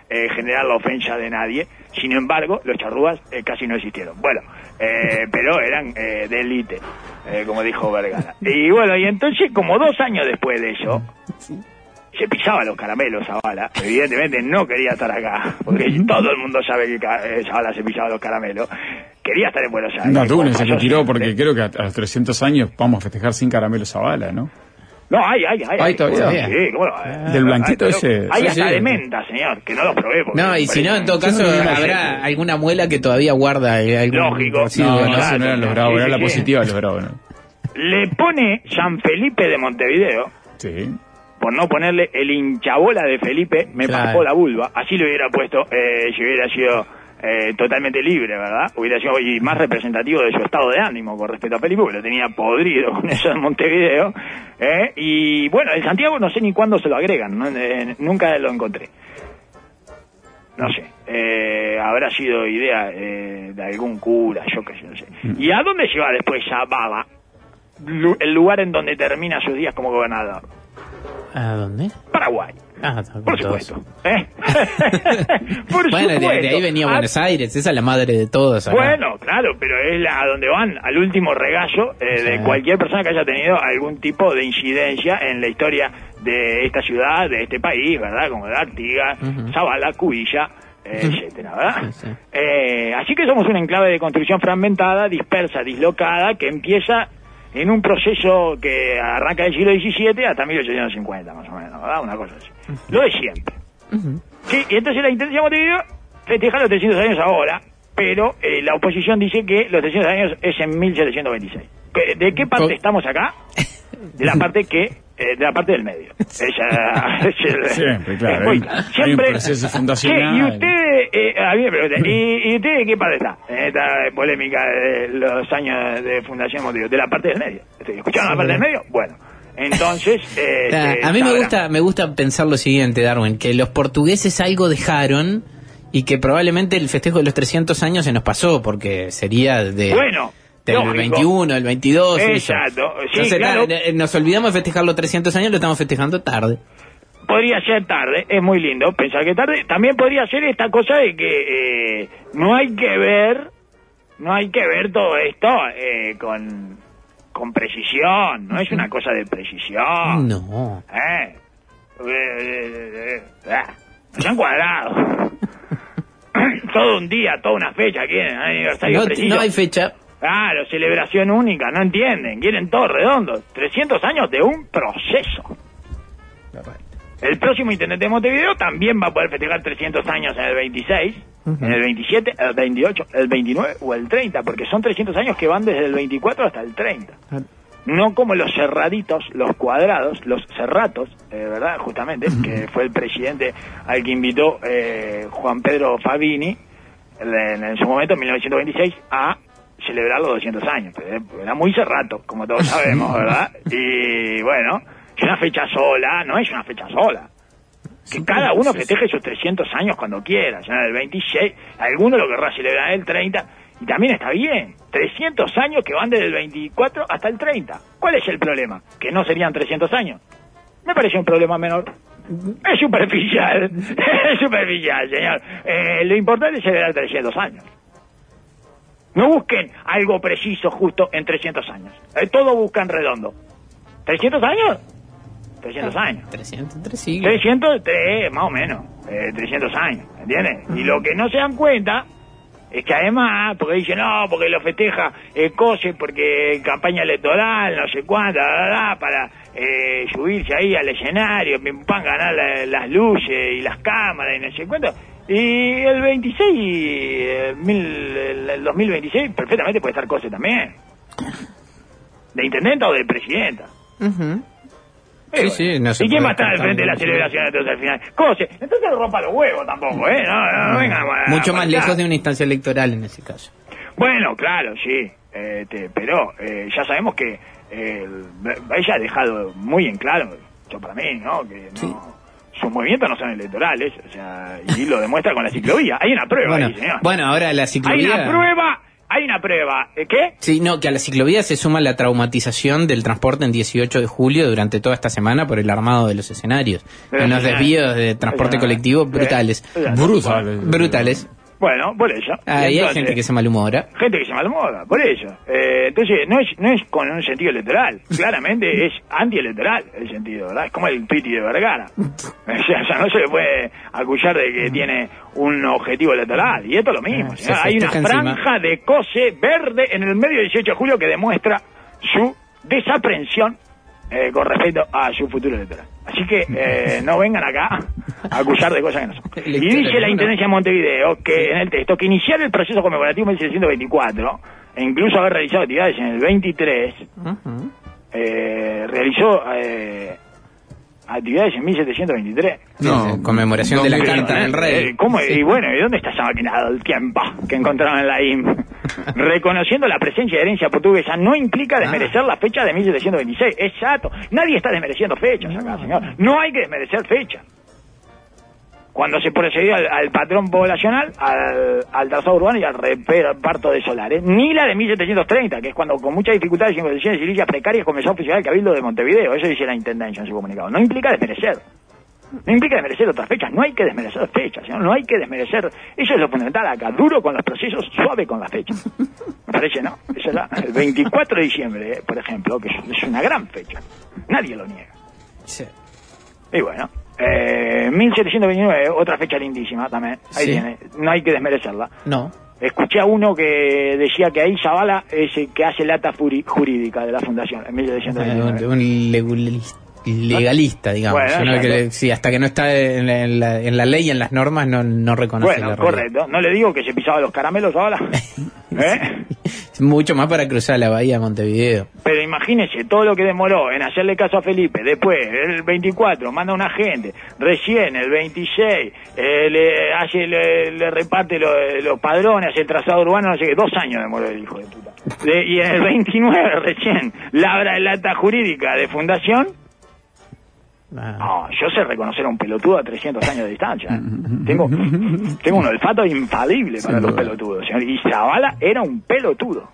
eh, generar la ofensa de nadie, sin embargo, los charrúas eh, casi no existieron. Bueno, eh, *laughs* pero eran eh, de élite, eh, como dijo Vergara. Y bueno, y entonces, como dos años después de eso, se pisaba los caramelos Zavala. Evidentemente no quería estar acá, porque todo el mundo sabe que Ca- eh, Zavala se pisaba los caramelos. Quería estar en Buenos Aires. No, Túnez se retiró siempre. porque creo que a, a los 300 años vamos a festejar sin caramelo Zavala, ¿no? No, hay, hay, hay. Hay todavía. Sí, cómo no? Del blanquito Hay, ese, Hay hasta sí. de menta, señor, que no los probé. porque No, y si no, en todo caso, no habrá alguna muela que todavía guarda eh, algún Lógico. No, Sí, no, claro, eso no eran los sí, bravos, era sí, la sí. positiva de los bravos, ¿no? Le pone San Felipe de Montevideo, Sí. Por no ponerle el hinchabola de Felipe, me Claro. pasó la vulva. Así lo hubiera puesto eh, si hubiera sido eh, totalmente libre, ¿verdad? Hubiera sido y más representativo de su estado de ánimo con respecto a Felipe, porque lo tenía podrido con eso en Montevideo. ¿eh? Y bueno, en Santiago no sé ni cuándo se lo agregan, ¿no? Eh, nunca lo encontré. No sé, eh, habrá sido idea eh, de algún cura, yo qué sé, no sé. ¿Y a dónde se va después Zavala? Lu- El lugar en donde termina sus días como gobernador. ¿A dónde? Paraguay. Ah, Por supuesto. ¿eh? *laughs* Por Bueno, de, supuesto. de ahí venía Ah, Buenos Aires, esa es la madre de todos. acá. Bueno, claro, pero es la- a donde van, al último regallo eh, de Sí. cualquier persona que haya tenido algún tipo de incidencia en la historia de esta ciudad, de este país, ¿verdad? Como de Artigas, Ujú. Zabala, Cubilla, etcétera, ¿verdad? Sí, sí. Eh, así que somos un enclave de construcción fragmentada, dispersa, dislocada, que empieza en un proceso que arranca del siglo XVII hasta 1850, más o menos, ¿verdad? Una cosa así. Lo de siempre. Sí, y entonces la intención de Montevideo festeja los 300 años ahora, pero eh, la oposición dice que los 300 años es en 1726. ¿Que- ¿De qué parte estamos acá? De la parte que, eh, de la parte del medio. *laughs* Ella, *laughs* Siempre, claro, muy- hay- hay un siempre, proceso Sí, fundacional. y usted, eh, a mí me preguntan, ¿y, y usted de qué parte está? En esta polémica de los años de fundación de Montevideo, de la parte del medio. ¿Escucharon la parte del medio? Bueno, entonces... *laughs* eh, a mí me gusta, me gusta pensar lo siguiente, Darwin, que los portugueses algo dejaron y que probablemente el festejo de los 300 años se nos pasó, porque sería de... Bueno, del lógico. 21, el 22. y eso. Exacto, sí, Entonces, claro. ta- eh, nos olvidamos de festejar los 300 años, lo estamos festejando tarde. podría ser tarde, es muy lindo pensar que tarde. También podría ser esta cosa de que eh, no hay que ver, no hay que ver todo esto eh, con, con precisión, no es una cosa de precisión. No. ¿Eh? Eh, eh, ah, no sean cuadrados. *laughs* todo un día, toda una fecha, quieren aniversario No, preciso. no hay fecha. Claro, celebración única, no entienden, quieren todo redondo. 300 años de un proceso. El próximo intendente de Montevideo también va a poder festejar 300 años en el 26, en el 27, el 28, el 29 o el 30, porque son 300 años que van desde el 24 hasta el 30. No como los cerraditos, los cuadrados, los cerratos, eh, ¿verdad? Justamente, que fue el presidente al que invitó eh, Juan Pedro Fabini en, en su momento, en 1926, a celebrar los 200 años. Era muy cerrato, como todos sabemos, *laughs* ¿verdad? Y bueno, es una fecha sola, no es una fecha sola. Que cada uno festeje sus 300 años cuando quiera, ya el 26, alguno lo querrá celebrar el 30, y también está bien. 300 años que van desde el 24 hasta el 30. ¿Cuál es el problema? Que no serían 300 años. Me parece un problema menor. Es superficial, *laughs* es superficial, señor. Eh, lo importante es celebrar 300 años. No busquen algo preciso justo en 300 años. Eh, todo buscan redondo. ¿300 años? 300 años. 300, tres siglos. 303, más o menos, eh, 300 años, ¿entiendes? Y lo que no se dan cuenta es que además, porque dicen, no, porque lo festeja el COSE, porque campaña electoral, no sé cuánto, la, la, la, para eh, subirse ahí al escenario, pim, pam, ganar la- las luces y las cámaras y no sé cuánto. Y el 26, eh, mil- el, el 2026, perfectamente puede estar COSE también. ¿De intendenta o de presidenta? Eh, Sí, sí, no se ¿Y quién va a estar al frente de la celebración entonces al final? Cose, entonces rompa los huevos tampoco, ¿eh? No, no, no venga a- Mucho más lejos de una instancia electoral en ese caso. Bueno, claro, sí. Este, pero eh, ya sabemos que eh, ella ha dejado muy en claro, yo para mí, ¿no? Que no, sus movimientos no son electorales, o sea, y lo demuestra con la ciclovía. Hay una prueba Bueno, ahí, señor. bueno, ahora la hay ciclovía... una prueba, hay una prueba. ¿Eh, ¿Qué? Sí, no, que a la ciclovía se suma la traumatización del transporte en 18 de julio durante toda esta semana por el armado de los escenarios. De los Unos escenarios. desvíos de transporte Eh, colectivo eh, brutales. eh, Brutales. Brutales. Bueno, por eso. Ahí hay Entonces, gente que se malhumora. gente que se malmoda, por eso. Eh, entonces, no es, no es con un sentido electoral, *laughs* claramente es antielectoral el sentido, ¿verdad? Es como el Piti de Vergara. *laughs* O sea, o sea, no se le puede acusar de que tiene un objetivo electoral, y esto es lo mismo. Ah, se. Hay una encima. franja de cose verde en el medio del 18 de julio que demuestra su desaprensión eh, con respecto a su futuro electoral. Así que eh, no vengan acá a acusar de cosas que no son. *laughs* Y dice la. Intendencia de Montevideo que en el texto que iniciar el proceso conmemorativo en 1724 e incluso haber realizado actividades en el 23 Ujú. eh, realizó eh, actividades en 1723 No, Sí, conmemoración de la no, Carta del Rey. Eh, ¿cómo? Sí. Y bueno, ¿y dónde está esa máquina del tiempo que encontraron en la IM? *laughs* Reconociendo la presencia de herencia portuguesa no implica Ah. desmerecer la fecha de 1726. Exacto. Nadie está desmereciendo fechas acá, señor. No hay que desmerecer fechas. Cuando se procedió al, al patrón poblacional, al, al trazado urbano y al reparto de solares, ni la de 1730, que es cuando con muchas dificultades y condiciones edilicias precarias comenzó a funcionar el Cabildo de Montevideo. Eso dice la Intendencia en su comunicado. No implica desmerecer. No implica desmerecer otras fechas, no hay que desmerecer fechas, ¿no? no hay que desmerecer. Eso es lo fundamental acá, duro con los procesos, suave con las fechas. Me parece, ¿no? Eso es la- el 24 de diciembre, por ejemplo, que es, es una gran fecha. Nadie lo niega. Sí. Y bueno, eh, 1729, otra fecha lindísima también. Ahí Sí. tiene, no hay que desmerecerla. No. Escuché a uno que decía que ahí Zavala es el que hace la ata furi- jurídica de la fundación en Eh, 1729. Un legulista, legalista, digamos. Bueno, Uno que exacto. le- sí, hasta que no está en la, en la- en la ley y en las normas no, no reconoce Bueno, la correcto. No le digo que se pisaba los caramelos Zavala. *laughs* ¿Eh? Mucho más para cruzar la bahía de Montevideo. Pero imagínese todo lo que demoró en hacerle caso a Felipe. Después, el 24, manda un agente. Recién, el 26, eh, le, hace, le, le reparte lo- los padrones, hace el trazado urbano, no sé qué. Dos años demoró el hijo de puta. De- y en el 29, recién, labra el acta jurídica de fundación. Ah, No, yo sé reconocer a un pelotudo a 300 años de distancia. ¿eh? *laughs* Tengo, *laughs* tengo un olfato infalible para Sin los duda. pelotudos. señor. Y Zavala era un pelotudo.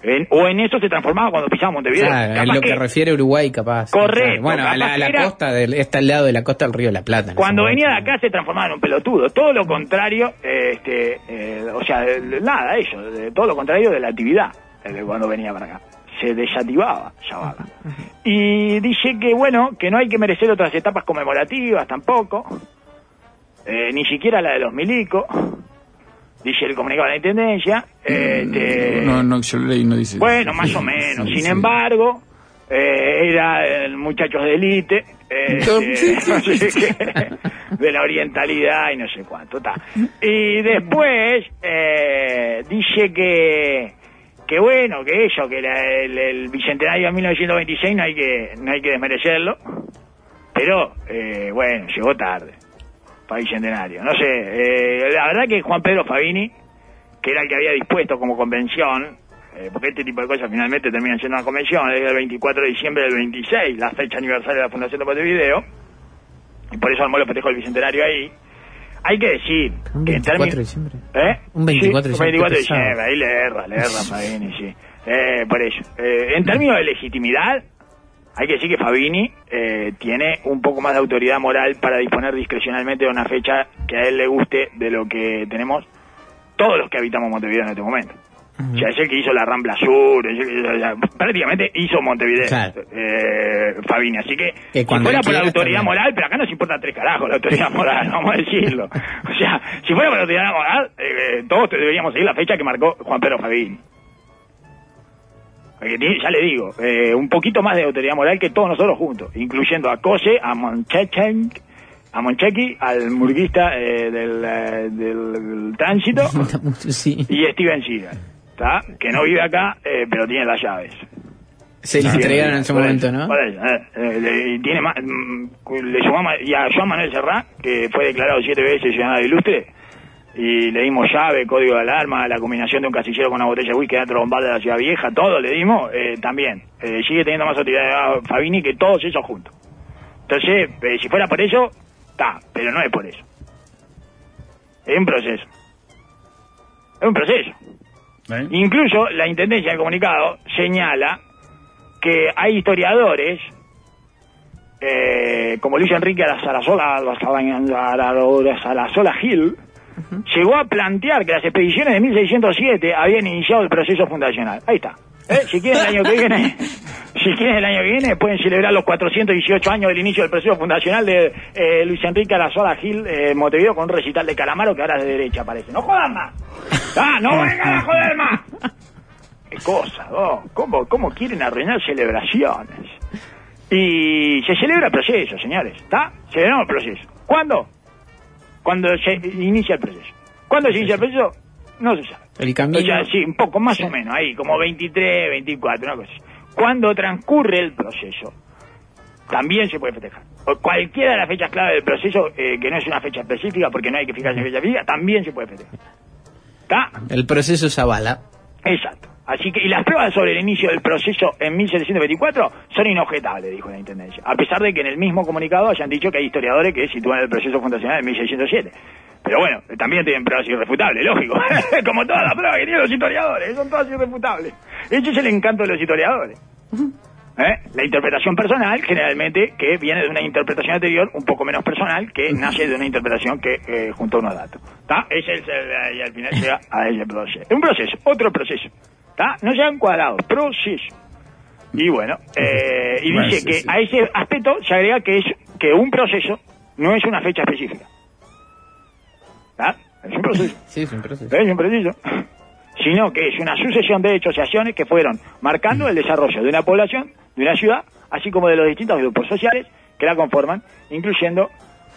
En- o en eso se transformaba cuando pisaba Montevideo. claro, Capaz lo que, que refiere a Uruguay, capaz. Correcto. Bueno, a la, capaz a la que era- costa, del, está al lado de la costa del Río de la Plata. en cuando venía de acá se transformaba en un pelotudo. Todo lo contrario, este, eh, o sea, nada, eso, de- todo lo contrario de la actividad eh, cuando venía para acá. Se desactivaba. Y dice que, bueno, que no hay que merecer otras etapas conmemorativas tampoco, eh, ni siquiera la de los milicos, dice el comunicado de la Intendencia. este, No, no, yo leí, no dice. bueno, más o menos. Sí, Sin sí. embargo, eh, era el muchachos de élite, eh, no sé qué, de la orientalidad y no sé cuánto. ta. Y después eh, dice que que bueno, que eso, que la- el, bicentenario de 1926 no hay que no hay que desmerecerlo, pero eh, bueno, llegó tarde para bicentenario. No sé, eh, la verdad que Juan Pedro Fabini que era el que había dispuesto como convención, eh, porque este tipo de cosas finalmente terminan siendo una convención, es el 24 de diciembre del 26, la fecha aniversaria de la Fundación de Montevideo, y por eso armó los festejos del Bicentenario ahí. Hay que decir Un que en 24 de términos... diciembre. ¿Eh? Un 24 de Sí, un 24 de diciembre, diciembre, ahí le erra, le erra *laughs* Fabini, sí. Eh, por eso. Eh, en términos de legitimidad, hay que decir que Fabini eh, tiene un poco más de autoridad moral para disponer discrecionalmente de una fecha que a él le guste de lo que tenemos todos los que habitamos Montevideo en este momento. O sea, es el que hizo la Rambla Sur, es el que hizo- o sea, prácticamente hizo Montevideo, Claro. eh, Fabini. Así que, Que si fuera por la autoridad moral, pero acá nos importa tres carajos la autoridad moral, *laughs* vamos a decirlo. O sea, si fuera por la autoridad moral, eh, todos deberíamos seguir la fecha que marcó Juan Pedro Fabini. Ya le digo, eh, un poquito más de autoridad moral que todos nosotros juntos, incluyendo a Cose, a Monchechen, a Monchequi, al murguista eh, del, del tránsito *laughs* sí. y Steven Seagal, ¿está? que no vive acá, eh, pero tiene las llaves. Se le entregaron en su momento, ¿no? eh, eh, le- y tiene más, mm, le sumamos y a Joan Manuel Serrá, que fue declarado siete veces ciudadano ilustre, y le dimos llave, código de alarma, la combinación de un casillero con una botella de whisky dentro de bar de la ciudad vieja, todo le dimos, eh, también. Eh, sigue teniendo más autoridad Fabini que todos esos juntos. Entonces, eh, si fuera por eso, está, pero no es por eso. Es un proceso. Es un proceso. ¿Eh? Incluso la Intendencia del Comunicado señala que hay historiadores, eh, como Luis Enrique Sarasola, Sarasola Gil, llegó a plantear que las expediciones de 1607 habían iniciado el proceso fundacional. Ahí está. ¿Eh? Si quieren el año que viene, *laughs* si quieren el año que viene, pueden celebrar los 418 años del inicio del proceso fundacional de eh, Luis Enrique Arazola Gil eh, Montevideo con un recital de Calamaro que ahora es de derecha parece. ¡No jodan más! ¡Ah, no vengan a joder más! ¡Qué cosa, oh! ¿Cómo, ¿Cómo quieren arruinar celebraciones? Y se celebra el proceso, señores, ¿está? Celebramos el proceso. ¿Cuándo? Cuando se inicia el proceso. ¿Cuándo se inicia el proceso? No se sabe. El camino. O sea, sí, un poco más o menos, ahí, como 23, 24, una cosa así. Cuando transcurre el proceso, también se puede festejar. O cualquiera de las fechas clave del proceso, eh, que no es una fecha específica, porque no hay que fijarse en fecha fija, también se puede festejar. ¿Está? El proceso Zavala. Exacto. Así que, y las pruebas sobre el inicio del proceso en 1724 son inobjetables, dijo la Intendencia. A pesar de que en el mismo comunicado hayan dicho que hay historiadores que sitúan el proceso fundacional en 1607. Pero bueno, también tienen pruebas irrefutables, lógico. *laughs* Como todas las pruebas que tienen los historiadores, son todas irrefutables. Ese es el encanto de los historiadores. ¿Eh? La interpretación personal, generalmente, que viene de una interpretación anterior un poco menos personal, que nace de una interpretación que eh, junta unos datos. ¿Está? Ese es el, y al final llega *laughs* a ese proceso. Un proceso, otro proceso. ¿Está? No sean cuadrados, proceso. Y bueno, eh, y Bueno, dice sí, que sí. a ese aspecto se agrega que es que un proceso no es una fecha específica. ¿Está? Es un proceso. *laughs* Sí, es un proceso. Es un preciso. Sino que es una sucesión de hechos y acciones que fueron marcando el desarrollo de una población, de una ciudad, así como de los distintos grupos sociales que la conforman, incluyendo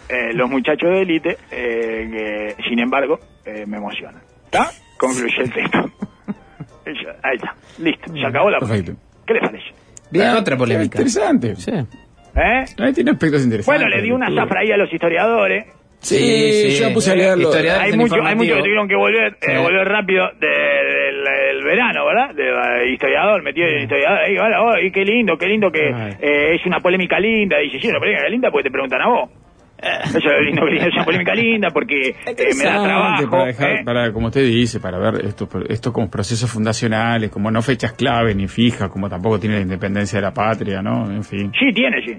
eh, los muchachos de élite, eh, que sin embargo eh, me emocionan. ¿Está? Concluye el texto. *laughs* Ahí está. Listo. Se acabó la Perfecto. ¿Qué les parece? Bien, Ah, otra polémica. Interesante. Sí. ¿Eh? Ahí tiene aspectos interesantes. Bueno, le di una zafra ahí a los historiadores. Sí, Sí, sí. yo puse a leerlo. Hay en muchos hay muchos que tuvieron que volver Sí. eh, volver rápido de- del del verano verdad de, eh, historiador metido en historiador ahí hola, oh, y qué lindo qué lindo que eh, es una polémica linda dice sí una polémica linda porque te preguntan a vos eso es lindo que es una polémica linda porque eh, me da trabajo para dejar, ¿eh? para, como usted dice, para ver esto, esto como procesos fundacionales, como no fechas clave ni fijas, como tampoco tiene la independencia de la patria, ¿no? En fin. sí tiene sí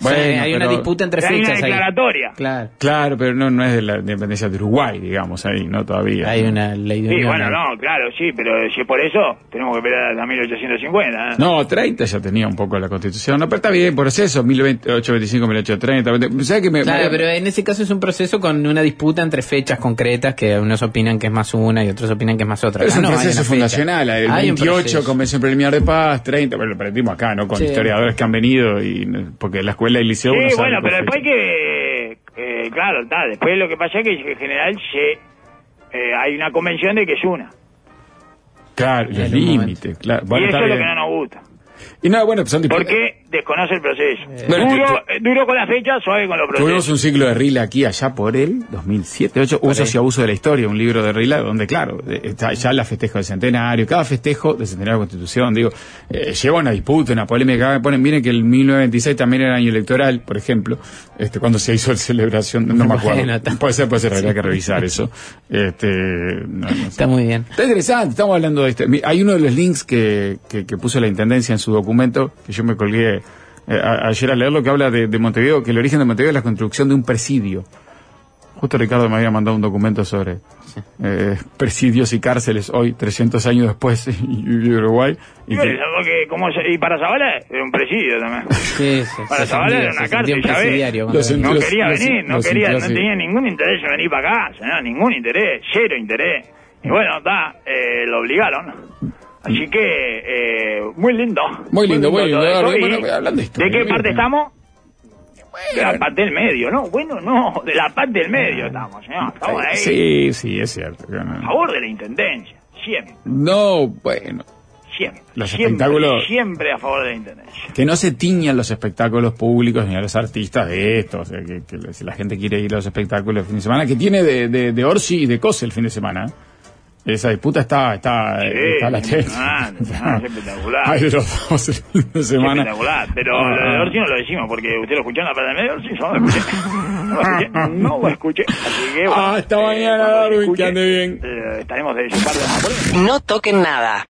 Sí, hay una pero- disputa entre hay una fechas ahí. declaratoria Claro. Claro, pero no, no es de la independencia de Uruguay, digamos, ahí, no todavía. Hay una ley de sí unión bueno no claro sí pero si es por eso tenemos que esperar hasta 1850 ¿eh? No, 30 ya tenía un poco la constitución. No, pero está bien, proceso, 1825, 1830. ¿Sabes que me, Claro, me- pero en ese caso es un proceso con una disputa entre fechas concretas que unos opinan que es más una y otros opinan que es más otra. Es Acá un *laughs* no, hay proceso fundacional, el Hay un 28 proceso. Convención Preliminar de Paz, 30, bueno, lo aprendimos acá, ¿no? Con Sí. historiadores que han venido, y porque la escuela y el liceo... Sí, bueno, pero después que, eh, claro, está, después lo que pasa es que en general se, eh, hay una convención de que es una. Claro, un límites, claro. Bueno, y eso es lo que no nos gusta. Y no, bueno, son disputas. Porque desconoce el proceso. Bueno, duro, eh, duro con la fecha, suave con los Tuvimos procesos. un ciclo de Rila aquí allá por el 2007, 2008, Usos y Abusos de la Historia, un libro de Rila donde, claro, eh, está ya la festejo del centenario, cada festejo del centenario de la Constitución, digo, eh, lleva una disputa, una polémica, acá ponen, miren que el 1926 también era año electoral, por ejemplo, este cuando se hizo la celebración, no me acuerdo, puede ser, puede ser, habría que revisar eso. Este, no, no sé. Está muy bien. Está interesante, estamos hablando de este. Hay uno de los links que, que, que puso la Intendencia en su documento, que yo me colgué eh, a- ayer a leerlo, que habla de, de Montevideo, que el origen de Montevideo es la construcción de un presidio. Justo Ricardo me había mandado un documento sobre eh, presidios y cárceles hoy, 300 años después, *laughs* y, y Uruguay. Y Y, que- bueno, porque, ¿cómo se- y para Zavala era un presidio también. Sí, sí, Para Zavala era una cárcel, un ya ves. No quería los- venir, no quería, no tenía ningún interés en venir para acá, no, ningún interés, cero interés. Y bueno, está, eh, lo obligaron. Así que, eh, muy lindo. Muy lindo, muy lindo. Bueno, hablando de esto, ¿De qué parte estamos? De la parte del medio, ¿no? Bueno, no, de la parte del medio estamos, señor. Estamos ahí. Sí, sí, es cierto. A favor de la intendencia, siempre, No, bueno. siempre. Los siempre, espectáculos- Siempre a favor de la intendencia. que no se tiñan los espectáculos públicos ni a los artistas de esto, o sea, que, que si la gente quiere ir a los espectáculos el fin de semana, que tiene de, de, de Orsi y de Cose el fin de semana. ¿Eh? Esa disputa está, está, Sí, está latente. impresionante, no, *laughs* es espectacular. Hay de los dos de semana. Espectacular, pero Ah, lo de ah. Orsi no lo decimos porque usted lo escuchó en la parte del medio, Orsi yo no lo escuché. No lo escuché, no lo escuché. Así que, bueno, Ah, hasta mañana, cuando lo Darwin, que ande bien. eh, estaremos de por No toquen nada.